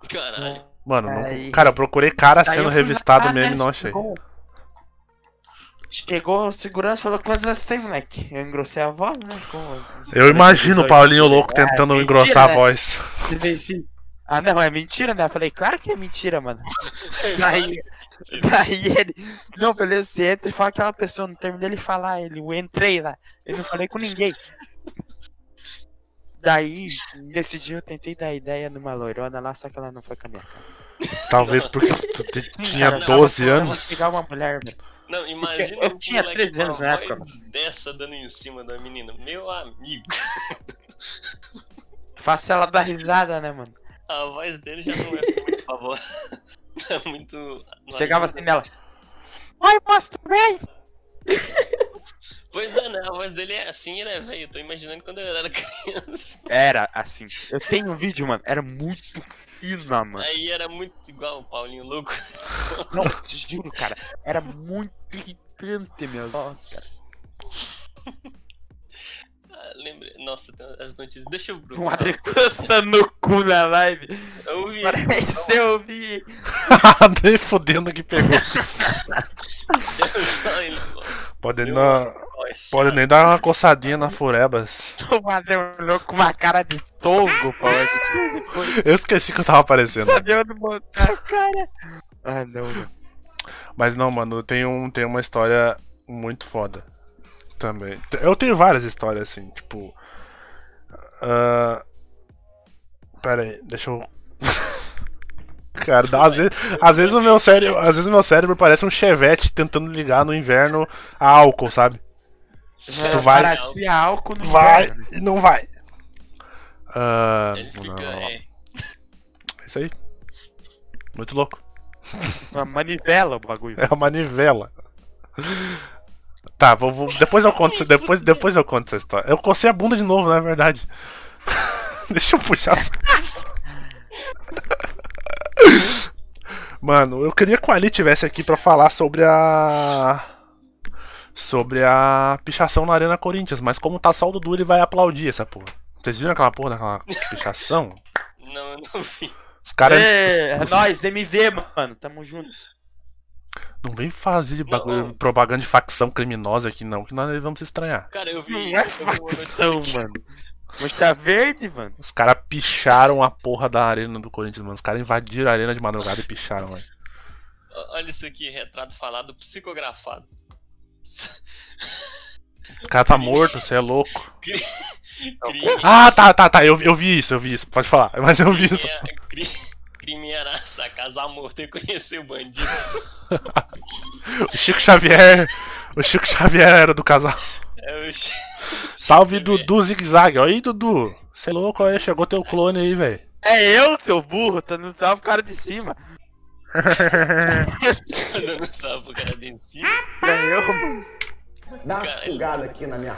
Caralho. Mano, não- cara, eu procurei cara Daí sendo revistado lá, mesmo né, e não achei. Chegou o segurança e falou: anos você tem, moleque? Eu engrossei a voz, né? com- Eu imagino o Paulinho louco É, tentando mentira, engrossar a né? voz. Falei assim, Ah, não, é mentira, né? Eu falei, claro que é mentira, mano. Daí, daí ele, não, beleza, você entra e fala aquela pessoa, não terminei ele falar, ele, eu entrei lá, eu não falei com ninguém. Daí, nesse dia eu tentei dar ideia numa loirona lá, só que ela não foi com a minha cara. Talvez porque tu te- Sim, tinha cara, eu tava 12 tentando anos. pegar uma mulher, velho. Não, imagina eu um tinha moleque 13 anos na época, voz dessa dando em cima da menina. Meu amigo. Faça ela dar risada, né, mano? A voz dele já não é muito favor. É muito. não Chegava assim nela. Oi, tudo bem? Pois é, né? A voz dele é assim, né, velho? Eu tô imaginando quando eu era criança. Era assim. Eu tenho um vídeo, mano. Era muito fina, mano. Aí era muito igual o Paulinho louco. Não, te juro, cara. Era muito irritante, meu Deus, cara. Ah, lembrei. Nossa, tem as notícias. Deixa eu Um procurar. adrecoça no cu na live. Eu vi. Parece eu vi. Nem fodendo que pegou. Pode, Deu não, Poxa, pode nem dar uma coçadinha na Furebas. O Madrão com uma cara de togo, pô. Eu esqueci que eu tava aparecendo. Sabia onde botar a cara. Ah, não, mano. Mas não, mano, tem, um, tem uma história muito foda. Também. Eu tenho várias histórias assim, tipo. ah, Pera aí, deixa eu. Cara, dá- às, vezes, às vezes o meu cérebro, às vezes o meu cérebro parece um chevette tentando ligar no inverno a álcool, sabe? Tu vai- Baratia álcool no Vai inverno. e não vai. Fica. não, É, é isso aí. Muito louco. Uma manivela o bagulho. É uma manivela. Tá, vou, vou- depois eu conto, depois, depois eu conto essa história. Eu cocei a bunda de novo, na verdade. Deixa eu puxar essa. Mano, eu queria que o Ali tivesse aqui pra falar sobre a sobre a pichação na Arena Corinthians, mas como tá só o Dudu, ele vai aplaudir essa porra. Vocês viram aquela porra daquela pichação? não, eu não vi. Os caras É, é os- nóis, MV, mano. Tamo junto. não vem fazer de bagulho, Não. propaganda de facção criminosa aqui não, que nós vamos se estranhar. Cara, eu vi. Não é facção, mano. Mas tá verde, mano. Os caras picharam a porra da arena do Corinthians, mano. Os caras invadiram a arena de madrugada e picharam, velho. Olha isso aqui, retrato falado psicografado. O cara tá morto, você é louco. Crime, Ah, tá, tá, tá. Eu, eu vi isso, eu vi isso. Pode falar. Mas eu vi isso. crime, era sacar morto e conhecer o bandido. O Chico Xavier. O Chico Xavier era do casal. É o Chi- Salve Dudu Zig Zag. Olha aí, Dudu. Você é louco, aí. Chegou teu clone aí, velho. É eu, seu burro. Tá no salve cara de cima. dando salve pro cara de cima. É eu. Dá uma sugada aqui na minha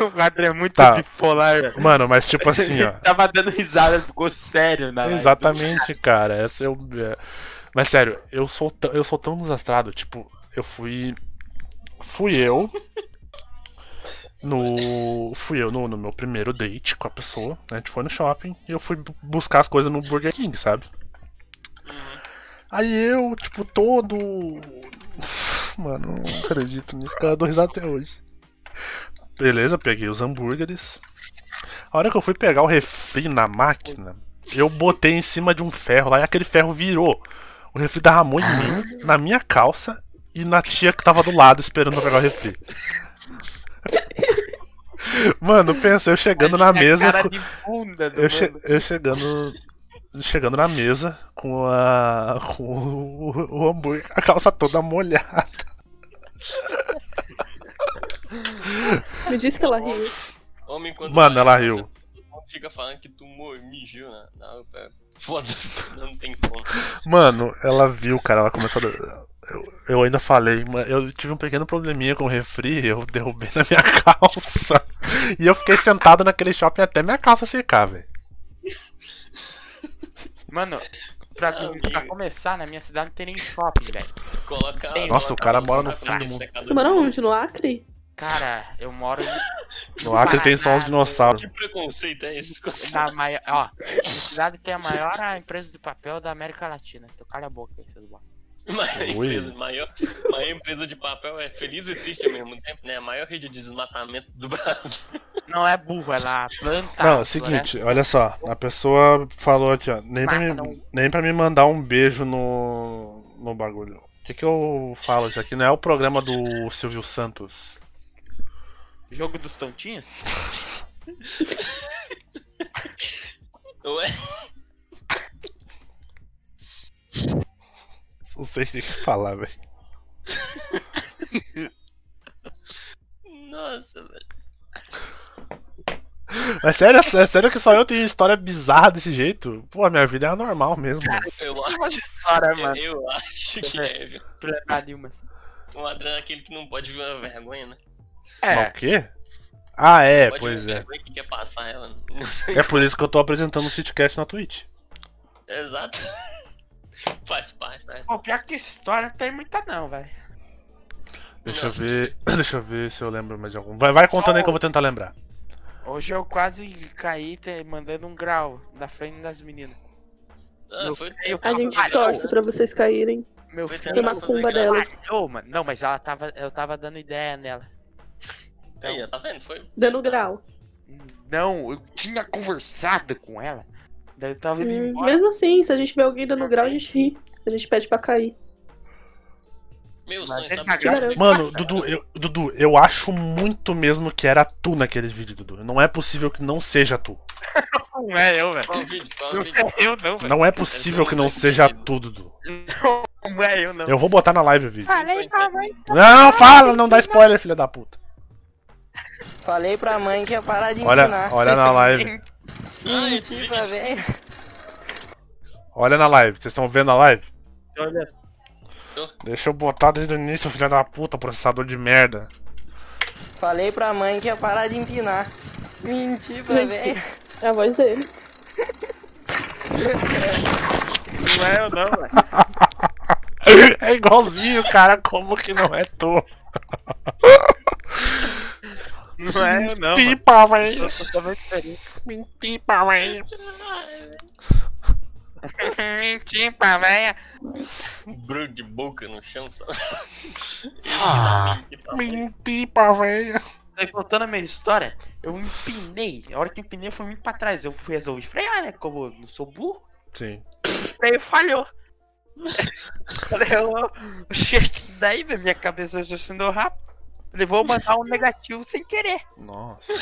O quadro é muito Tá. bipolar, velho. Mano, mas tipo assim, ó. Tava dando risada, ficou sério na live. Exatamente, cara. Essa é o. é- Mas sério, eu sou, eu sou tão desastrado. Tipo, eu fui. Fui eu. No. Fui eu no, no meu primeiro date com a pessoa. né, A gente foi no shopping e eu fui bu- buscar as coisas no Burger King, sabe? Aí eu, tipo, todo. Mano, não acredito nisso, cara. Dou risada até hoje. Beleza, peguei os hambúrgueres. A hora que eu fui pegar o refri na máquina, eu botei em cima de um ferro lá e aquele ferro virou. O refri derramou em mim, na minha calça e na tia que tava do lado esperando pra pegar o refri. Mano, pensa, eu chegando na mesa. Cara com- de bunda do Eu, che- eu chegando. Chegando na mesa com a. com o, o hambúrguer, a calça toda molhada. Me disse que ela riu. Homem quando Mano, ela riu. fica falando que tu mijou na. Foda, não tem como. Mano, ela viu, cara, ela começou a. Eu, eu ainda falei, mas eu tive um pequeno probleminha com o refri, eu derrubei na minha calça. E eu fiquei sentado naquele shopping até minha calça secar, velho. Mano, pra, Ah, pra começar, na minha cidade não tem nem shopping, velho. Nossa, o cara mora no no fim do mundo. Você mora onde? No Acre? Cara, eu moro em- No Acre tem só os dinossauros. Que preconceito é esse? na maior. Ó, minha cidade tem a maior empresa de papel da América Latina. Então cala a boca aí, seus bosta. Empresa, maior, maior empresa de papel é feliz e triste ao mesmo tempo, né? A maior rede de desmatamento do Brasil. Não é burro, ela planta. Não, é o seguinte, olha só, a pessoa falou aqui, ó, nem pra, Mata, me, não. nem pra me mandar um beijo no, no bagulho. O que que eu falo? Isso aqui não é o programa do Silvio Santos. Jogo dos tontinhos? Ué? Não sei o que falar, velho. Nossa, velho. É sério, é sério que só eu tenho história bizarra desse jeito? Pô, a minha vida é anormal mesmo. Eu acho, História, mano. eu acho que é, viu? O Adriano é aquele que não pode ver uma vergonha, né? Mas É, O quê? Ah, é, pois é. que quer passar ela. É por isso que eu tô apresentando o Shitcast na Twitch. Exato. Faz parte, faz pô, pior que essa história não tem muita não, velho. Deixa eu ver. Deixa eu ver se eu lembro mais de algum. Vai, vai contando aí que eu vou tentar lembrar. Hoje eu quase caí te- mandando um grau na frente das meninas. Ah, foi Eu- A gente Falhou, torce né? pra vocês caírem. Meu Foi filho. tentar fazer macumba aquela- delas. Ô, mano, não, mas ela tava, eu tava dando ideia nela. Aí, ó, tá vendo? Foi. Dando grau. Não, eu tinha conversado com ela. Daí eu tava indo Hum, embora. mesmo assim, se a gente vê alguém dando grau, a gente ri. A gente pede pra cair. Meu Mas sonho, sabe? tá é? grávida. Mano, Dudu eu, Dudu, eu acho muito mesmo que era tu naqueles vídeos, Dudu. Não é possível que não seja tu. Não é eu, velho. Vídeo? Vídeo? é eu não, velho. Não é possível que não seja tu, Dudu. Não é eu não. Eu vou botar na live o vídeo. Falei pra mãe. Não, fala, não dá spoiler, filha da puta. Falei pra mãe que ia parar de Olha, olha na live. Pra ver. Olha na live. Vocês estão vendo a live? Olha, Deixa eu botar desde o início, filha da puta, processador de merda. Falei pra mãe que ia parar de empinar. Menti pra ver. É a voz dele. não é eu não, velho. É igualzinho, cara. Como que não é tu? Não é não. Tipa, velho. Eu sou totalmente diferente. Tipa, velho. Tipo, velho. Bruno de boca no chão, só. Ah, Tipa, velho. Aí, contando a minha história, eu empinei. A hora que eu empinei, eu fui muito pra trás. Eu fui resolvi frear, né? Como eu não sou burro. Sim. Aí falhou. eu, eu cheguei daí na minha cabeça eu já sendo rápido. Falei, vou mandar um negativo sem querer. Nossa.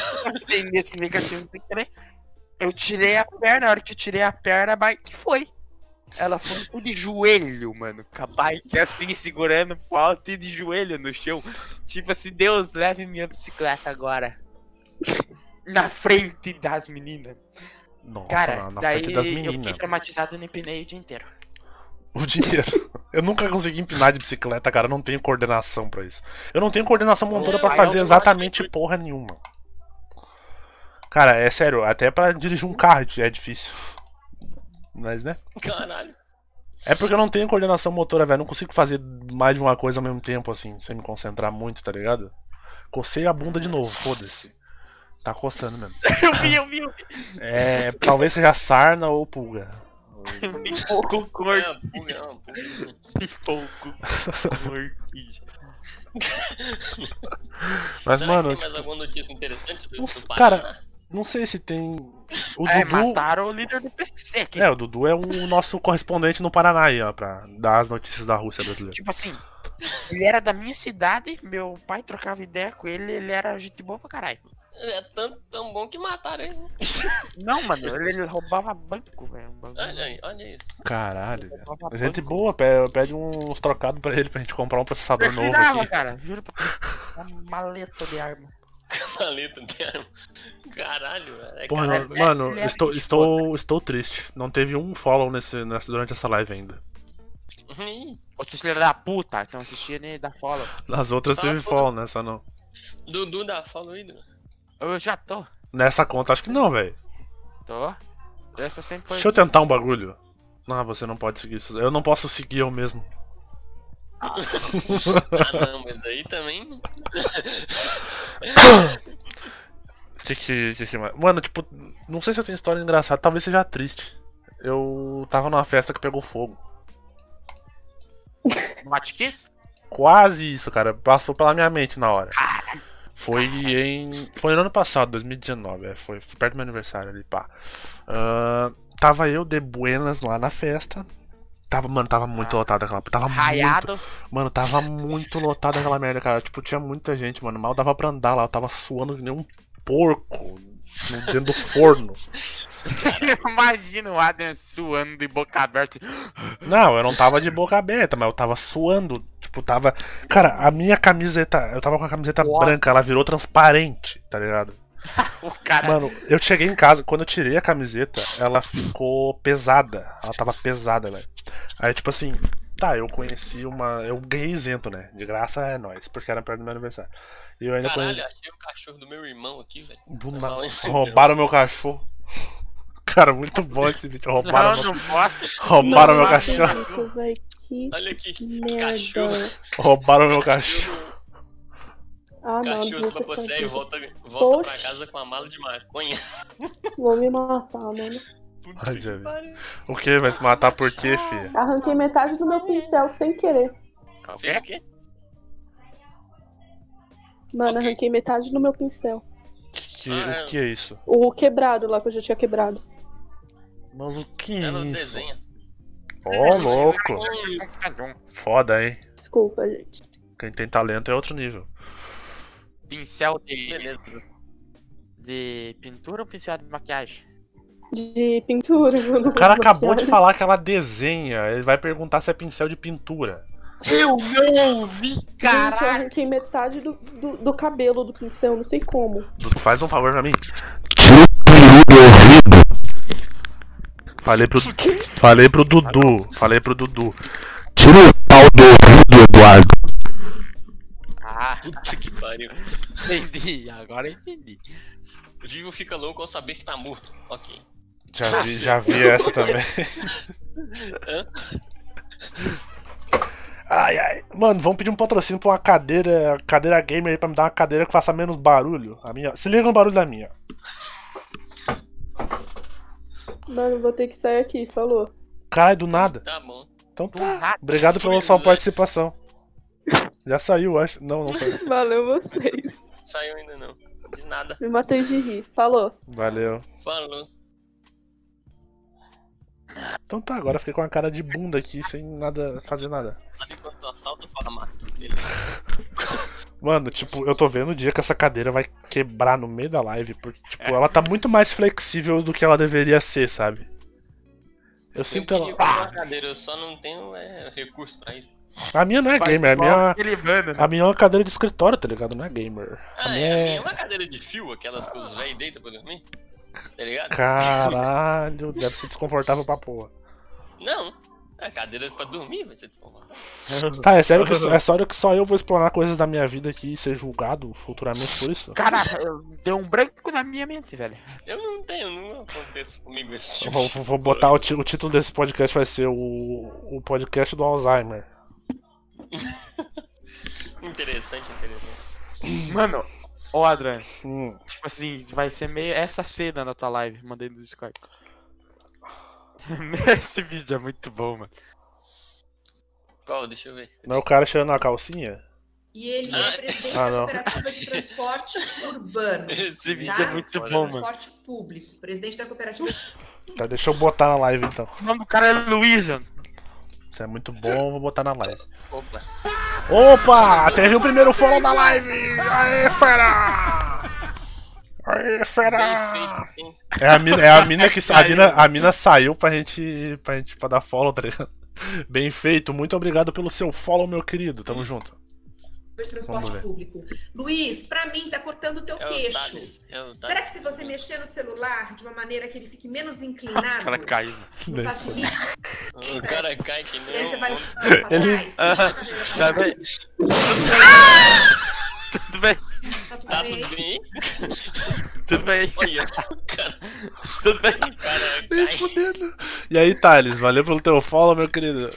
Tem esse negativo sem querer. Eu tirei a perna, a hora que eu tirei a perna, a bike foi. Ela foi tudo de joelho, mano. Com a bike assim, segurando pro alto e de joelho no chão. Tipo assim, Deus leve minha bicicleta agora. Na frente das meninas. Nossa, Cara, na, na daí frente das eu fiquei meninas. traumatizado e empinei o dia inteiro. O dia inteiro. Eu nunca consegui empinar de bicicleta, cara. Eu não tenho coordenação pra isso. Eu não tenho coordenação motora pra Aí fazer exatamente porra nenhuma. Cara, é sério, até pra dirigir um carro é difícil. Mas, né? Caralho. É porque eu não tenho coordenação motora, velho. Não consigo fazer mais de uma coisa ao mesmo tempo, assim, sem me concentrar muito, tá ligado? Cocei a bunda de novo, foda-se. Tá coçando mesmo. Eu vi, eu vi, eu vi. É. Talvez seja sarna ou pulga. Pouco É corpo. Vi pouco corpo. Mas, Será mano, que tem tipo, mais alguma notícia interessante do, do cara, não sei se tem. O É, Dudu. mataram o líder do PC aqui. É, o Dudu é o nosso correspondente no Paraná aí, ó, pra dar as notícias da Rússia brasileira. Tipo assim, ele era da minha cidade, meu pai trocava ideia com ele, ele era gente boa pra caralho. É tão, tão bom que mataram ele. né? Não, mano, ele, ele roubava banco, velho. Olha aí, olha isso. Caralho, velho. Gente banco. boa, pe- pede uns trocados pra ele pra gente comprar um processador Eu novo jurava, aqui. cara, juro pra Uma maleta de arma. Maleta tem arma. Caralho, velho. É Porra, caralho. não- mano, leva estou, de estou, estou triste. Não teve um follow nesse, nessa, durante essa live ainda. Seus filhos da puta, estão assistindo e dá follow. Nas outras Ah, teve follow, nessa não. Dudu dá follow Dudu. Eu já tô. Nessa conta, acho que não, velho. Tô. Essa sempre foi. Deixa eu tentar um bagulho. Não, você não pode seguir isso. Eu não posso seguir eu mesmo. Ah, não, mas aí também. Que que, que que? Mano, tipo, não sei se eu tenho história engraçada, talvez seja triste. Eu tava numa festa que pegou fogo. Kiss? Quase isso, cara. Passou pela minha mente na hora. Foi em. Foi no ano passado, 2019. É, foi, perto do meu aniversário ali, pá. Ah, tava eu de Buenas lá na festa. Tava, mano, tava muito lotado aquela. Tava muito. Raiado. Mano, tava muito lotado aquela merda, cara. Tipo, tinha muita gente, mano. Mal dava pra andar lá. Eu tava suando que nem um porco dentro do forno. Imagina o Adrian suando de boca aberta. Não, eu não tava de boca aberta, mas eu tava suando. Tipo, tava. Cara, a minha camiseta. Eu tava com a camiseta Uau. branca, ela virou transparente, tá ligado? O cara. Mano, eu cheguei em casa, quando eu tirei a camiseta, ela ficou pesada. Ela tava pesada, velho. Aí, tipo assim, tá, eu conheci uma. Eu ganhei isento, né? De graça é nóis, porque era perto do meu aniversário. E eu ainda Caralho, conheci. achei o cachorro do meu irmão aqui, velho. Do Foi na- mal, hein? Roubaram meu cachorro. Cara, muito bom esse vídeo. Roubaram, não, meu... não posso. roubaram meu Não cachorro. véi, Que Olha aqui, merda. cachorro. Roubaram meu cachorro. Ah, não, Cachorro devia se você e volta, volta pra casa com a mala de maconha. Vou me matar, mano. Puta Ai. O que? Vai se matar por quê, filha? Arranquei metade do meu pincel sem querer. Fez o quê? Mano, Ok. arranquei metade do meu pincel. Que, Ah, é. o que é isso? O quebrado lá que eu já tinha quebrado. Mas o que é Ela isso? desenha. Ô, louco. Hum, Foda, hein? Desculpa, gente. Quem tem talento é outro nível. Pincel de, Beleza. de pintura ou pincel de maquiagem? De pintura, mano. O cara acabou de falar que ela desenha. Ele vai perguntar se é pincel de pintura. Eu não ouvi, Gente, eu arranquei metade do, do, do cabelo do pincel, não sei como. Faz um favor pra mim. Falei pro. Falei pro Dudu. Falei pro Dudu. Tira o pau do ouvido, Eduardo. Ah, Puta que pariu. entendi, agora entendi. Vivo fica louco ao saber que tá morto. Ok. Já vi, já vi essa também. Ai, ai. Mano, vamos pedir um patrocínio pra uma cadeira, cadeira gamer aí pra me dar uma cadeira que faça menos barulho. A minha, se liga no barulho da minha. Mano, vou ter que sair aqui, falou. Caralho, do nada. Tá bom. Então tá. Obrigado pela sua participação. Já saiu, acho. Não, não saiu. Valeu vocês. Saiu ainda não. De nada. Me matei de rir. Falou. Valeu. Falou. Então tá, agora eu fiquei com a cara de bunda aqui, sem nada, fazer nada. Assalto a farmácia. Beleza. Mano, tipo, eu tô vendo o dia que essa cadeira vai quebrar no meio da live, porque, tipo, ela tá muito mais flexível do que ela deveria ser, sabe? Eu Eu sinto ela. uma cadeira, eu só não tenho é, recurso pra isso. A minha não é Faz gamer, a minha. né? A minha é uma cadeira de escritório, tá ligado? Não é gamer. A Ah, minha é, a minha é. é uma cadeira de fio, aquelas que os velhos deitam pra dormir. Tá ligado? Caralho, deve ser desconfortável pra porra. Não. É cadeira pra dormir, vai ser. Tá, é sério que, é sério que só eu vou explorar coisas da minha vida aqui e ser julgado futuramente por isso? Cara, eu- deu um branco na minha mente, velho. Eu não tenho, não acontece comigo esse tipo Vou, de vou botar o, o título desse podcast vai ser o, o podcast do Alzheimer. Interessante, interessante. Mano, ô Adrian, Hum, tipo assim, vai ser meio essa cena na tua live, mandei no Discord. Esse vídeo é muito bom, mano. Qual? Deixa eu ver. não é o cara tirando a calcinha? E ele Ah, é presidente ah, da não. Cooperativa de Transporte Urbano. Esse vídeo tá? é muito bom, mano. Transporte público. Presidente da Cooperativa Tá, deixa eu botar na live então. O nome do cara é Luísa. Isso é muito bom, eu vou botar na live. Opa. Opa! Teve o primeiro follow da live! Aê, fera! Aê, fera! feito? É a mina, é a mina que a mina, a mina saiu pra gente, pra gente pra dar follow, tá ligado? Bem feito, muito obrigado pelo seu follow, meu querido. Tamo junto. transporte público. Luiz, pra mim tá cortando o teu É queixo. É. Será que se você mexer no celular de uma maneira que ele fique menos inclinado, O cara caiu. não facilita? O cara cai que nem Ele- trás, Ah, tá bem? Tudo bem? Tá tudo Tá bem? tudo bem? Tudo bem? Olha, cara, Tudo bem? cara Nem fudendo. E aí, Thales, valeu pelo teu follow, meu querido.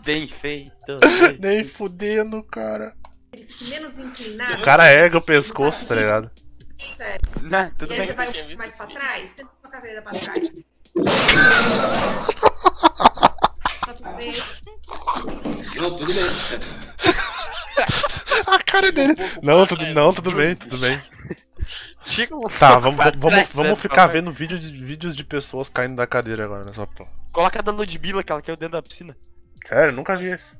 Bem feito. Nem fudendo, cara. Ele fique menos inclinado. O cara erga o pescoço, tá ligado? Sério. Não, tudo E aí bem. você vai mais pra trás? Tenta com a cadeira pra trás. Tá tudo bem? Não, tudo bem. A cara dele. Não, tudo, não, tudo bem, tudo bem. Um Tá, vamos, vamos, vamos ficar vendo vídeo de, vídeos de pessoas caindo da cadeira agora nessa porra. Coloca a da Ludmilla, que ela caiu dentro da piscina. Sério, nunca vi isso.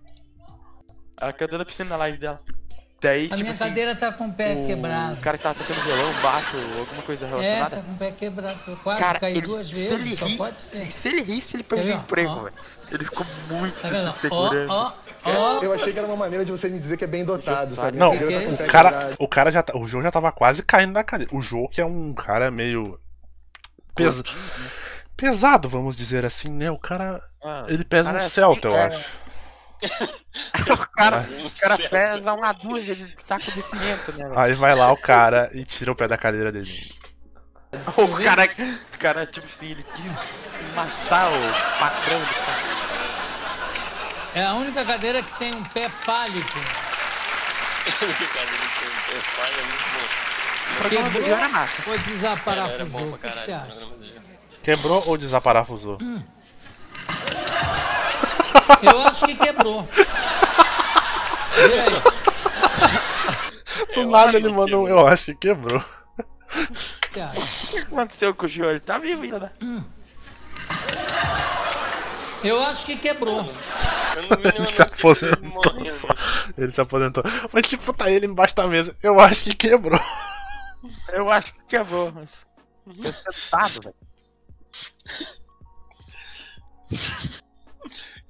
Ela caiu dentro da piscina na live dela. Daí, A tipo minha assim, cadeira tá com o pé o quebrado. cara que tava tocando violão, baixo, alguma coisa É, relacionada. tá com o pé quebrado. Eu quase Cara, caí ele, duas se vezes, ele só ri, pode ser. se, ele risse, ele perdeu o ó? emprego, Ó. velho. Ele ficou muito Tá se Ó, segurando. ó, ó. Eu achei que era uma maneira de você me dizer que é bem dotado, sabe? Não, tá o pé cara, quebrado. o cara já tá, o Jô já tava quase caindo da cadeira. O Jô que é um cara meio pes- pesado, vamos dizer assim, né? O cara, Ah, ele pesa cara um é celta, eu é. acho. O cara, o cara pesa uma dúzia de saco de 500, né? Aí vai lá o cara e tira o pé da cadeira dele. O cara, o cara, tipo assim, ele quis matar o patrão do cara. É a única cadeira que tem um pé fálico. Falha é muito bom. O programa do Rio era massa. Ou Era desaparafusou? bom O que que você acha? Quebrou ou desaparafusou? Eu acho que quebrou. Do nada ele mandou um, eu acho que quebrou. Você acha? O que aconteceu com o Gil? Ele tá vivo ainda, né? Eu acho que quebrou. Eu Ele se aposentou só. Ele se aposentou. Mas tipo, tá ele embaixo da mesa. Eu acho que quebrou. Eu acho que quebrou, mas. Eu sentado, velho.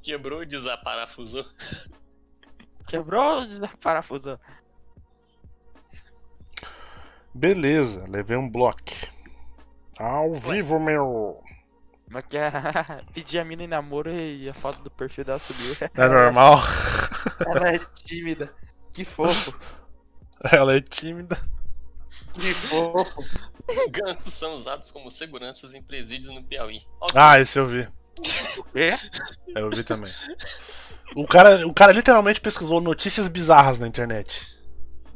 Quebrou, desaparafusou. Quebrou ou desaparafusou? Beleza, levei um bloco. Ao vivo, meu. Mas que é pedir a mina em namoro e a foto do perfil dela subiu. É normal. Ela é tímida. Que fofo. Ela é tímida. Que fofo. Gansos são usados como seguranças em presídios no Piauí. Ah, esse eu vi. O quê? Eu vi também. O cara, o cara literalmente pesquisou notícias bizarras na internet.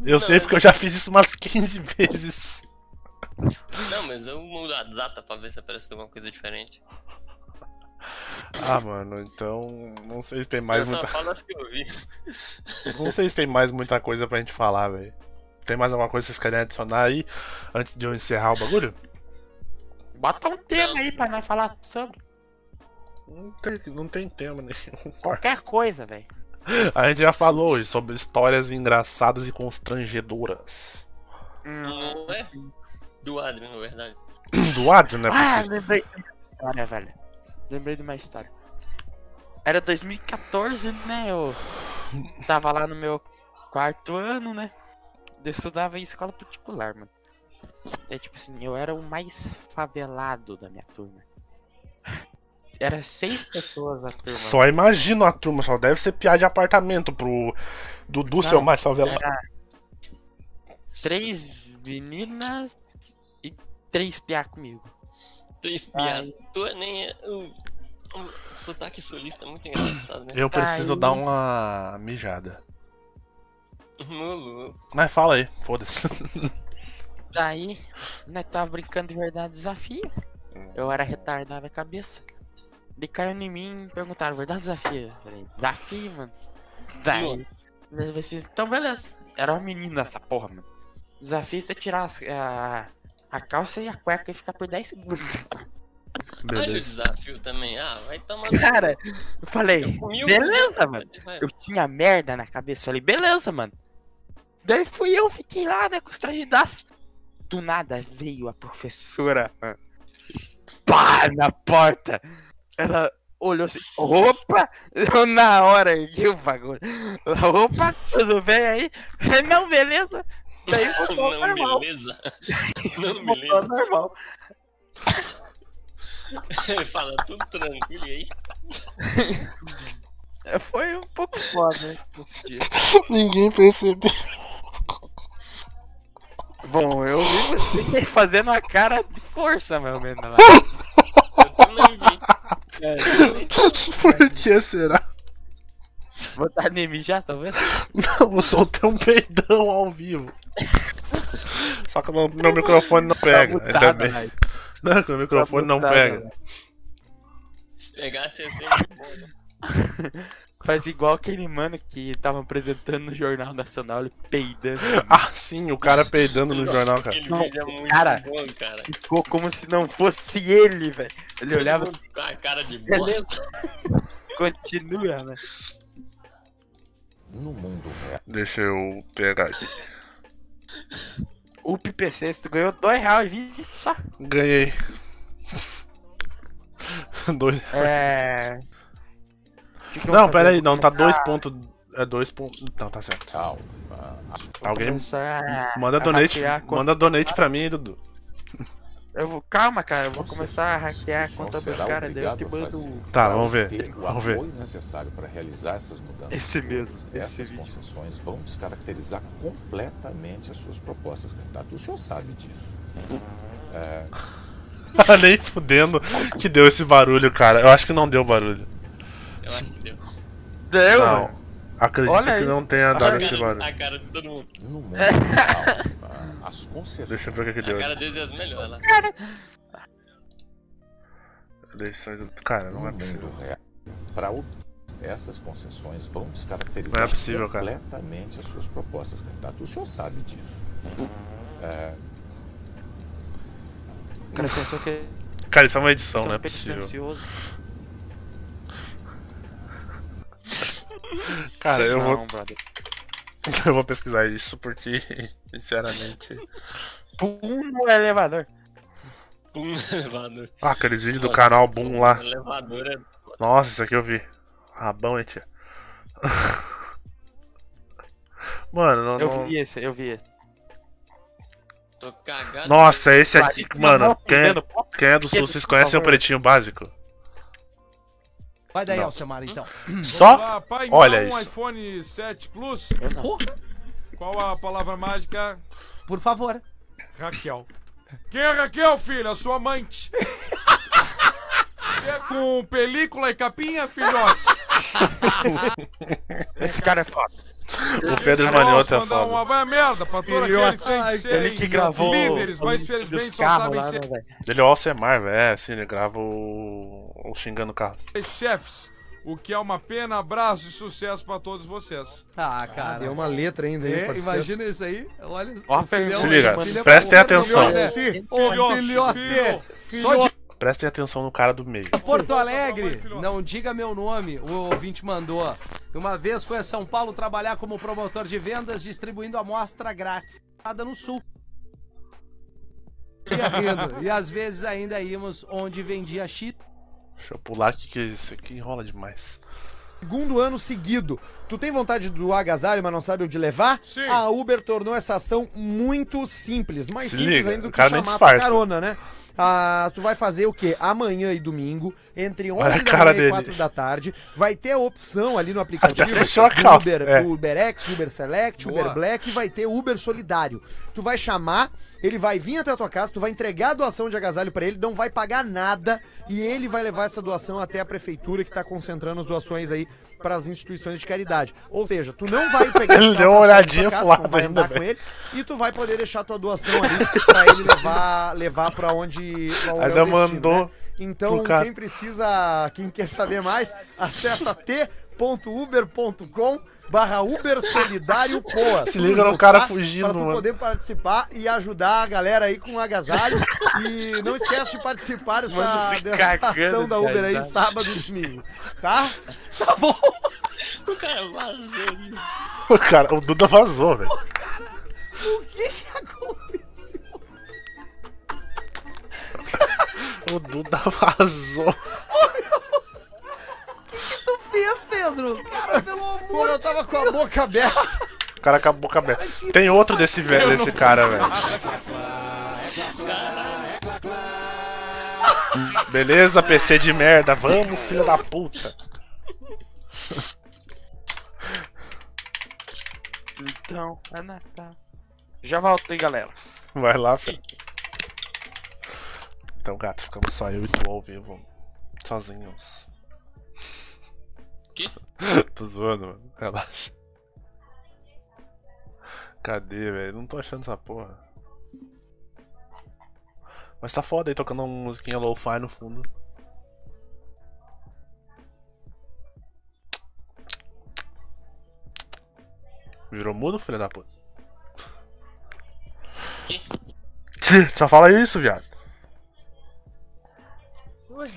Eu sei porque eu já fiz isso umas 15 vezes. Não, mas eu mudo a data pra ver se aparece alguma coisa diferente. Ah, mano, então. Não sei se tem mais eu muita. só falo as que eu vi. Não sei se tem mais muita coisa pra gente falar, velho. Tem mais alguma coisa que vocês querem adicionar aí antes de eu encerrar o bagulho? Bota um tema aí pra nós falar sobre. Não tem, não tem tema nenhum. Qualquer coisa, velho. A gente já falou hoje sobre histórias engraçadas e constrangedoras. Não é? Do Adrian, na verdade. Do Adrian, né? Ah, Porque- lembrei de uma história, velho. Lembrei de uma história. Era 2014, né? Eu tava lá no meu quarto ano, né? Eu estudava em escola particular, mano. É tipo assim, eu era o mais favelado da minha turma. Era seis pessoas a turma. Só imagino a turma, só deve ser piada de apartamento pro Dudu ser o Não, mais favelado. Era três meninas e três piá comigo. Três piadas. Tu é nem é. O, sotaque sulista é muito engraçado, né? Eu preciso Aí- dar uma mijada. Mulu. Mas fala aí, foda-se. Daí, nós tava brincando de verdade desafio. Eu era retardado a cabeça. De caiu em mim e perguntaram, verdade ou desafio? Eu falei, desafio, mano. Daí, falei assim, então beleza. Era uma menina essa porra, mano. Desafio é você tirar as- a, a calça e a cueca e ficar por 10 segundos. Olha o desafio também. Ah, vai tomar. no Cara, eu falei, Eu beleza, mano. Vai. Eu tinha merda na cabeça. Falei, beleza, mano. Daí fui eu, fiquei lá, né, com os trajes das. Do nada veio a professora. mano. Pá, na porta. Ela olhou assim, opa! Eu, na hora aqui o bagulho. Opa, tudo bem aí? Não, beleza. Daí voltou Não, normal. beleza? Não, beleza? normal. Ele fala tudo tranquilo e aí. É, Foi um pouco foda né, esse dia. Ninguém percebeu. Bom, eu vi você fazendo a cara de força, meu menos. Também vi. É, Por que será? botar em mim já, talvez? Não, eu soltei um peidão ao vivo. Só que meu, meu microfone não pega. Tá ainda mutado, bem. né? Não, que meu microfone não mutado, pega. né? Se pegasse ia ser muito bom. né? Faz igual aquele mano que tava apresentando no Jornal Nacional, ele peidando. Ah, sim, o cara peidando no jornal, cara. Aquele vídeo é muito Cara, bom, cara. Ficou como se não fosse ele, velho. Ele olhava. Com a cara de Beleza. bosta. Continua, né? No mundo real. Deixa eu pegar aqui. O PPC, tu ganhou R$2,20 só. Ganhei. Dois. É. Que que Não, pera aí, não, tá dois pontos. É dois pontos. Então, tá certo. Calma. Alguém. começar Manda a donate. Manda donate pra mim, Dudu. Eu vou, calma, cara, eu vou começar a hackear a conta dos caras, daí eu te mando. fazer Tá, vamos ver. Vamos ver. apoio necessário para realizar essas mudanças. Esse mesmo, Essas esse vídeo. concessões vão descaracterizar completamente as suas propostas, candidato. O senhor sabe disso. É, Nem fudendo que deu esse barulho, cara. Eu acho que não deu barulho. Eu acho que deu. Deu, Não. mano. Acredito Olha que aí. não tenha A dado cara, esse barulho. a cara de todo mundo. no mundo real, ah, as concessões. Deixa eu ver o que, que A deu. cara deles é as melhores lá. Eleições. Cara, não no é possível. real. Para ob- essas concessões vão descaracterizar Não é possível, cara. completamente as suas propostas, candidato. O senhor sabe disso. É, Cara, pensou que. Cara, isso é uma edição, pensou não é possível. silencioso. Cara, eu Não, vou. brother. Eu vou pesquisar isso porque, sinceramente. Pum no elevador. Pum no elevador. Ah, aqueles vídeos do canal Boom lá. O elevador é. Nossa, isso aqui eu vi. Rabão, hein, tia. Mano, não. Eu não- vi esse, eu vi esse. Tô cagado. Nossa, esse aqui, mano, quem, pó. quem é do sul, vocês conhecem o favor. Pretinho Básico? Vai daí, Não. Alcemar, então. Só? Pai, Olha um isso. iPhone 7 Plus. Porra, Qual a palavra mágica? por favor. Raquel. Quem é Raquel, filho? A sua amante. É com película e capinha, filhote? Esse cara é foda. O Pedro Manioto é foda. vai a merda pra todos aqueles sem Ai, serem ele que gravou líderes, o mas felizmente só sabem lá, ser né? Ele é o Alcemar, velho. É, assim, ele grava o. o xingando carro. chefes. O que é uma pena, abraço e sucesso pra todos vocês. Ah, cara. Deu uma letra ainda, hein, É, parceiro? imagina isso aí. Olha. Ó, filhão Se liga, aí, prestem é atenção. Ô, Filhote, filhote. filho. Só de Prestem atenção no cara do meio. Porto Alegre, não diga meu nome, o ouvinte mandou. Uma vez foi a São Paulo trabalhar como promotor de vendas, distribuindo amostra grátis. Nada no sul. E às vezes ainda íamos onde vendia chip. Deixa eu pular aqui que isso aqui enrola demais. Segundo ano seguido. Tu tem vontade do agasalho, mas não sabe onde levar? Sim. A Uber tornou essa ação muito simples. Mais Se simples liga, ainda do o que cara nem chamar tua disfarça. carona, né? Ah, tu vai fazer o quê? Amanhã e domingo, entre 11 Olha a da cara manhã e dele. 4 da tarde, vai ter a opção ali no aplicativo Até fechou a do calça, Uber, é. do Uber X, Uber Select, Boa. Uber Black e vai ter Uber Solidário. Tu vai chamar, ele vai vir até a tua casa, tu vai entregar a doação de agasalho pra ele, não vai pagar nada e ele vai levar essa doação até a prefeitura que tá concentrando as doações aí para as instituições de caridade. Ou seja, tu não vai pegar Ele deu uma olhadinha tu vai ainda, andar com ele e tu vai poder deixar tua doação ali pra ele levar levar para onde pra onde é o Ainda destino, mandou né? Então, quem precisa, quem quer saber mais, acessa t.uber.com barra Uber Solidário Poa. Se liga no cara tá? fugindo, Pra tu mano. poder participar e ajudar a galera aí com o agasalho. e não esquece de participar Mano, dessa, se dessa cagando ação da Uber aí sábado e domingo, tá? O cara vazou ali. O cara, o Duda vazou, velho. O que que aconteceu? O Duda vazou. Pedro! Cara, pelo amor Pô, eu tava com a boca aberta. O cara com a boca aberta. Tem outro desse, velho, desse cara, velho. Beleza, PC de merda. Vamos, filho da puta. Então, é Natal. Já volto aí, galera. Vai lá, filho. Então, gato, ficamos só eu e tu ao vivo. Sozinhos. Que? tô zoando, mano. Relaxa. Cadê, velho? Não tô achando essa porra. Mas tá foda aí tocando uma musiquinha lo-fi no fundo. Virou mudo, filho da puta? Só fala isso, viado. Ué,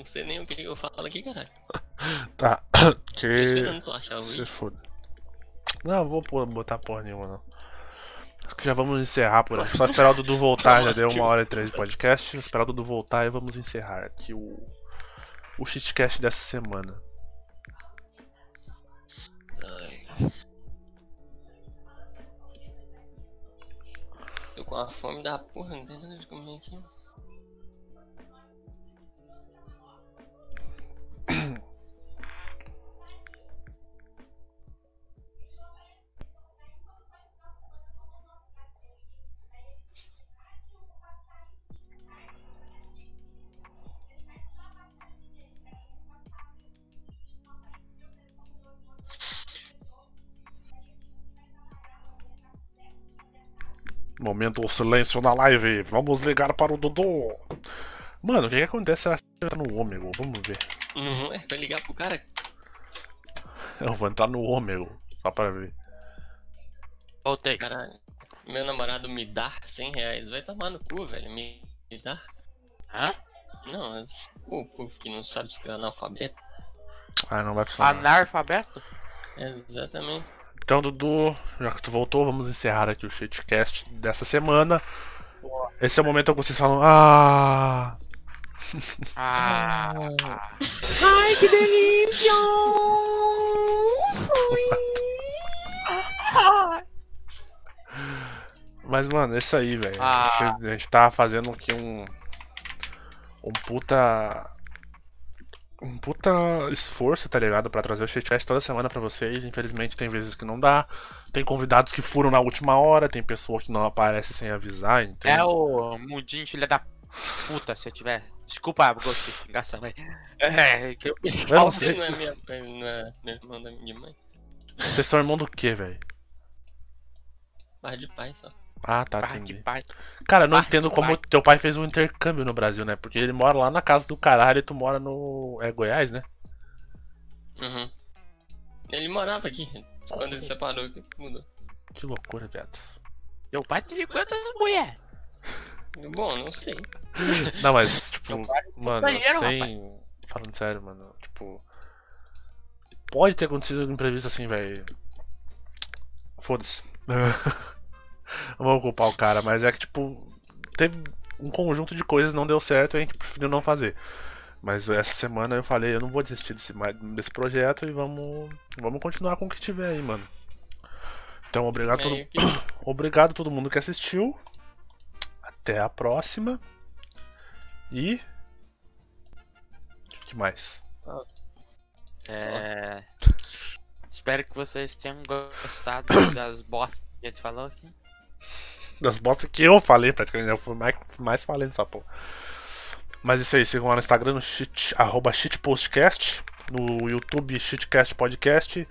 não sei nem o que eu falo aqui, caralho. Tá. Que. Se foda. Não, eu vou botar porra nenhuma, não. Acho que já vamos encerrar por aqui. Só esperar o Dudu voltar, já deu uma hora e três de podcast. Esperar o Dudu voltar e vamos encerrar aqui o. O shitcast dessa semana. Tô com a fome da porra, não tem nada de comer aqui. Momento silêncio na live. Vamos ligar para o Dudu. Mano, o que, que acontece se ela entrar no ômego? Vamos ver. Uhum, é, vai ligar pro cara. Eu vou entrar no ômego. Só para ver. Voltei. Caralho. Meu namorado me dá 100 reais. Vai tomar no cu, velho. Me, me dá. Hã? Não, mas o povo que não sabe escrever analfabeto. Ah, não vai funcionar. Analfabeto? É, exatamente. Então, Dudu, já que tu voltou, vamos encerrar aqui o shitcast dessa semana. Esse é o momento que vocês falam. Ah. Ah. Ai, que delícia! Mas, mano, é isso aí, velho. Ah. A, gente, a gente tá fazendo aqui um. Um puta. Um puta esforço, tá ligado? Pra trazer o shitcast toda semana pra vocês. Infelizmente, tem vezes que não dá. Tem convidados que furam na última hora. Tem pessoa que não aparece sem avisar. Entende? É o mundinho filha da puta, se eu tiver. Desculpa, gostei, engraçado, mas. É, que eu. Eu não sei. Não é minha, não é meu irmão da minha mãe. Vocês são irmão do quê, velho? Bar de pai só. Ah, tá, de entendi. pai. Cara, eu não entendo como pai. teu pai fez um intercâmbio no Brasil, né? Porque ele mora lá na casa do caralho e tu mora no. É Goiás, né? Uhum. Ele morava aqui. Quando ele separou, que mudou. Que loucura, viado. Meu pai teve quantas mulheres? Bom, não sei. Não, mas, tipo, mano, sem. Falando sério, mano, tipo. Pode ter acontecido um imprevisto assim, velho. Foda-se. Não vou culpar o cara, mas é que, tipo, teve um conjunto de coisas não deu certo e a gente preferiu não fazer. Mas essa semana eu falei, eu não vou desistir desse, desse projeto e vamos, vamos continuar com o que tiver aí, mano. Então, obrigado, todo, que- obrigado a todo mundo que assistiu. Até a próxima. E. O que mais? É. Espero que vocês tenham gostado das bostas que a gente falou aqui. Das bostas que eu falei, praticamente. Eu fui mais, mais falando nessa porra. Mas isso aí, sigam lá no Instagram, no shit, arroba shitpostcast, no YouTube shitcast podcast.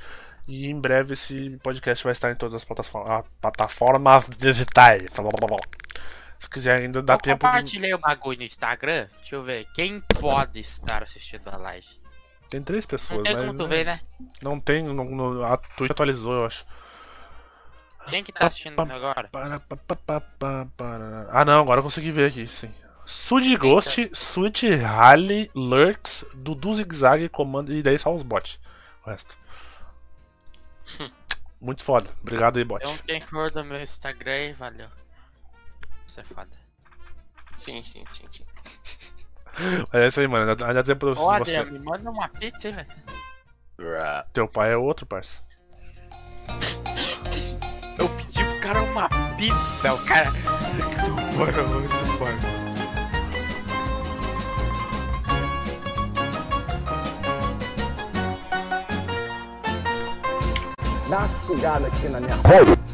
E em breve esse podcast vai estar em todas as plataformas, ah, plataformas digitais. Se quiser ainda dá eu tempo. de- compartilhei o bagulho no Instagram. Deixa eu ver. Quem pode estar assistindo a live? Tem três pessoas, Não tem mas. como tu ver, né? Não tem, não, não- a Twitch atualizou, eu acho. Quem que tá assistindo agora? Ah não, agora eu consegui ver aqui, sim. Sud Ghost, Switch Rally, Lurks, Dudu Zig Zag, comando e daí só os bots. O resto. Muito foda. Obrigado aí, bot. Então quem for do meu Instagram aí, valeu. Isso é foda. Sim, sim, sim, sim. É isso aí, mano. Ainda ainda de Ó, você. Adriano, me manda uma pizza velho. Teu pai é outro, parça. Eu pedi pro cara uma pizza, o cara. Bora, bora, bora. Dá uma sugada aqui na minha rola.